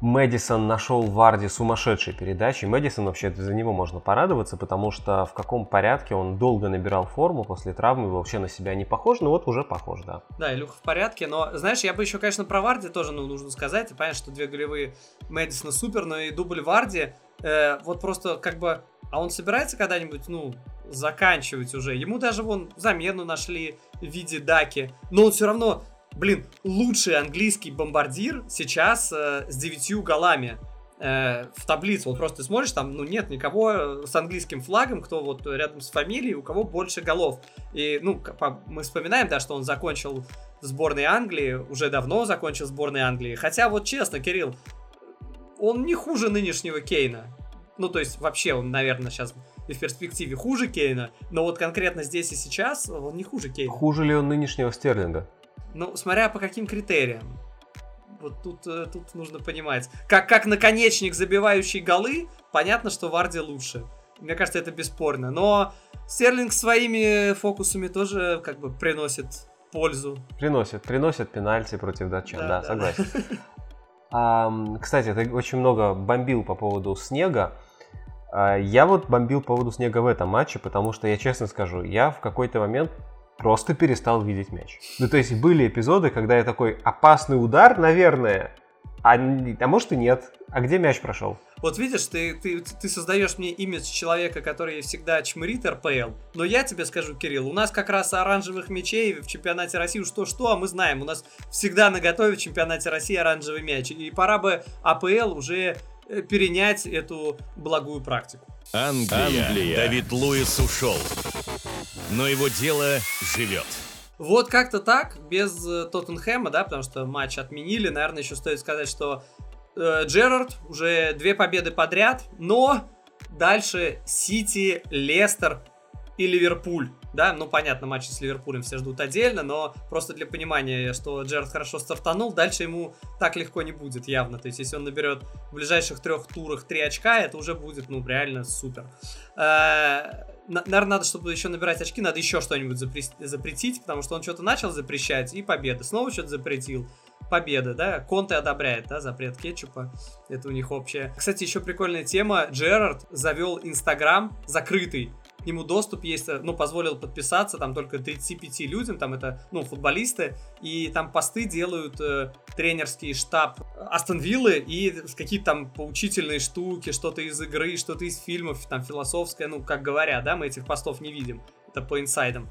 Мэдисон нашел Варди сумасшедшей передачи. Мэдисон вообще за него можно порадоваться, потому что в каком порядке он долго набирал форму после травмы, вообще на себя не похож, но вот уже похож, да. Да, Илюха в порядке, но, знаешь, я бы еще, конечно, про Варди тоже ну, нужно сказать. Понятно, что две голевые Мэдисона супер, но и дубль Варди, э, вот просто как бы... А он собирается когда-нибудь, ну, заканчивать уже? Ему даже вон замену нашли в виде Даки, но он все равно блин, лучший английский бомбардир сейчас э, с девятью голами э, в таблице. Вот просто ты смотришь, там, ну, нет никого с английским флагом, кто вот рядом с фамилией, у кого больше голов. И, ну, мы вспоминаем, да, что он закончил в сборной Англии, уже давно закончил сборной Англии. Хотя, вот честно, Кирилл, он не хуже нынешнего Кейна. Ну, то есть, вообще, он, наверное, сейчас и в перспективе хуже Кейна, но вот конкретно здесь и сейчас он не хуже Кейна. Хуже ли он нынешнего Стерлинга? Ну, смотря по каким критериям. Вот тут, э, тут нужно понимать. Как, как наконечник, забивающий голы, понятно, что Варди лучше. Мне кажется, это бесспорно. Но Стерлинг своими фокусами тоже как бы приносит пользу. Приносит, приносит пенальти против датчан, да, да, да согласен. Кстати, ты очень много бомбил по поводу снега. А, я вот бомбил по поводу снега в этом матче, потому что я честно скажу, я в какой-то момент просто перестал видеть мяч. Ну, то есть были эпизоды, когда я такой опасный удар, наверное, а, а может и нет. А где мяч прошел? Вот видишь, ты, ты, ты создаешь мне имидж человека, который всегда чмырит РПЛ. Но я тебе скажу, Кирилл, у нас как раз оранжевых мячей в чемпионате России что-что, а мы знаем. У нас всегда на готове в чемпионате России оранжевый мяч. И пора бы АПЛ уже э, перенять эту благую практику. Англия. Англия. Давид Луис ушел. Но его дело живет. Вот как-то так, без э, Тоттенхэма, да, потому что матч отменили. Наверное, еще стоит сказать, что э, Джерард уже две победы подряд, но дальше Сити, Лестер и Ливерпуль да, ну понятно, матчи с Ливерпулем все ждут отдельно, но просто для понимания, что Джерард хорошо стартанул, дальше ему так легко не будет явно, то есть если он наберет в ближайших трех турах три очка, это уже будет, ну, реально супер. Э, наверное, надо, чтобы еще набирать очки, надо еще что-нибудь запретить, потому что он что-то начал запрещать, и победа, снова что-то запретил, победа, да, Конте одобряет, да, запрет кетчупа, это у них общее. Кстати, еще прикольная тема, Джерард завел Инстаграм закрытый, к нему доступ есть, э, ну, позволил подписаться там только 35 людям, там это, ну, футболисты, и там посты делают э, тренерский штаб Астон Виллы и какие-то там поучительные штуки, что-то из игры, что-то из фильмов, там философское, ну, как говорят, да, мы этих постов не видим, это по инсайдам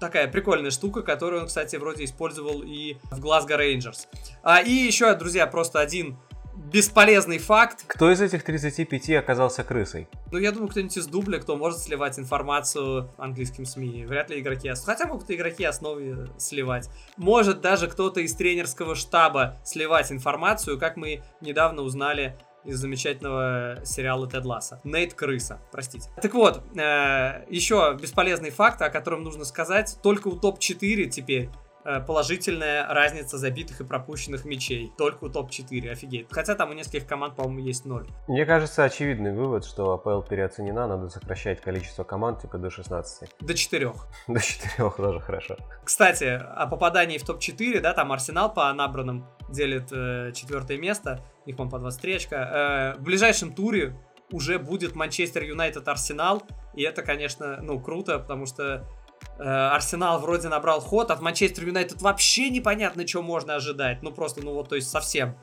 такая прикольная штука, которую он, кстати, вроде использовал и в Глазго Рейнджерс. А, и еще, друзья, просто один бесполезный факт. Кто из этих 35 оказался крысой? Ну, я думаю, кто-нибудь из дубля, кто может сливать информацию английским СМИ. Вряд ли игроки Хотя могут игроки основы сливать. Может даже кто-то из тренерского штаба сливать информацию, как мы недавно узнали из замечательного сериала Тед Ласса. Нейт Крыса, простите. Так вот, э, еще бесполезный факт, о котором нужно сказать. Только у топ-4 теперь положительная разница забитых и пропущенных мячей. Только у топ-4, офигеть. Хотя там у нескольких команд, по-моему, есть ноль. Мне кажется, очевидный вывод, что АПЛ переоценена, надо сокращать количество команд типа до 16. До 4. До 4 тоже хорошо. Кстати, о попадании в топ-4, да, там Арсенал по набранным делит э, четвертое место, у них, по по 23 очка. Э, в ближайшем туре уже будет Манчестер Юнайтед Арсенал, и это, конечно, ну, круто, потому что э, Арсенал вроде набрал ход, от Манчестер Юнайтед вообще непонятно, что можно ожидать, ну, просто, ну, вот, то есть совсем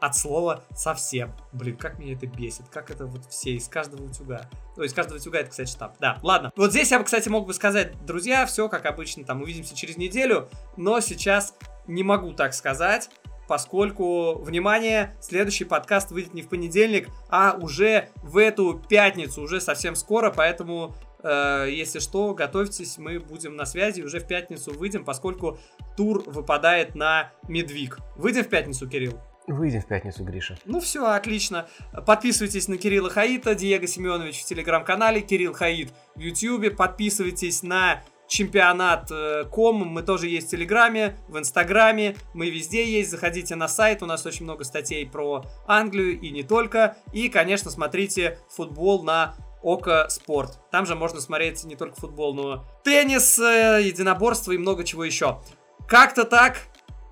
от слова совсем. Блин, как меня это бесит, как это вот все из каждого утюга. Ну, из каждого утюга это, кстати, штаб. Да, ладно. Вот здесь я бы, кстати, мог бы сказать, друзья, все как обычно, там, увидимся через неделю, но сейчас не могу так сказать, поскольку, внимание, следующий подкаст выйдет не в понедельник, а уже в эту пятницу, уже совсем скоро, поэтому Э, если что, готовьтесь, мы будем на связи, уже в пятницу выйдем, поскольку тур выпадает на Медвиг. Выйдем в пятницу, Кирилл? Выйдем в пятницу, Гриша. Ну все, отлично. Подписывайтесь на Кирилла Хаита, Диего Семенович в телеграм-канале, Кирилл Хаид в ютьюбе. Подписывайтесь на чемпионат э, ком, мы тоже есть в Телеграме, в Инстаграме, мы везде есть, заходите на сайт, у нас очень много статей про Англию и не только, и, конечно, смотрите футбол на Око Спорт. Там же можно смотреть не только футбол, но теннис, э, единоборство и много чего еще. Как-то так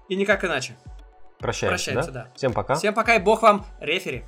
и никак иначе. Прощаемся, Прощаемся да? да. Всем пока. Всем пока и бог вам рефери.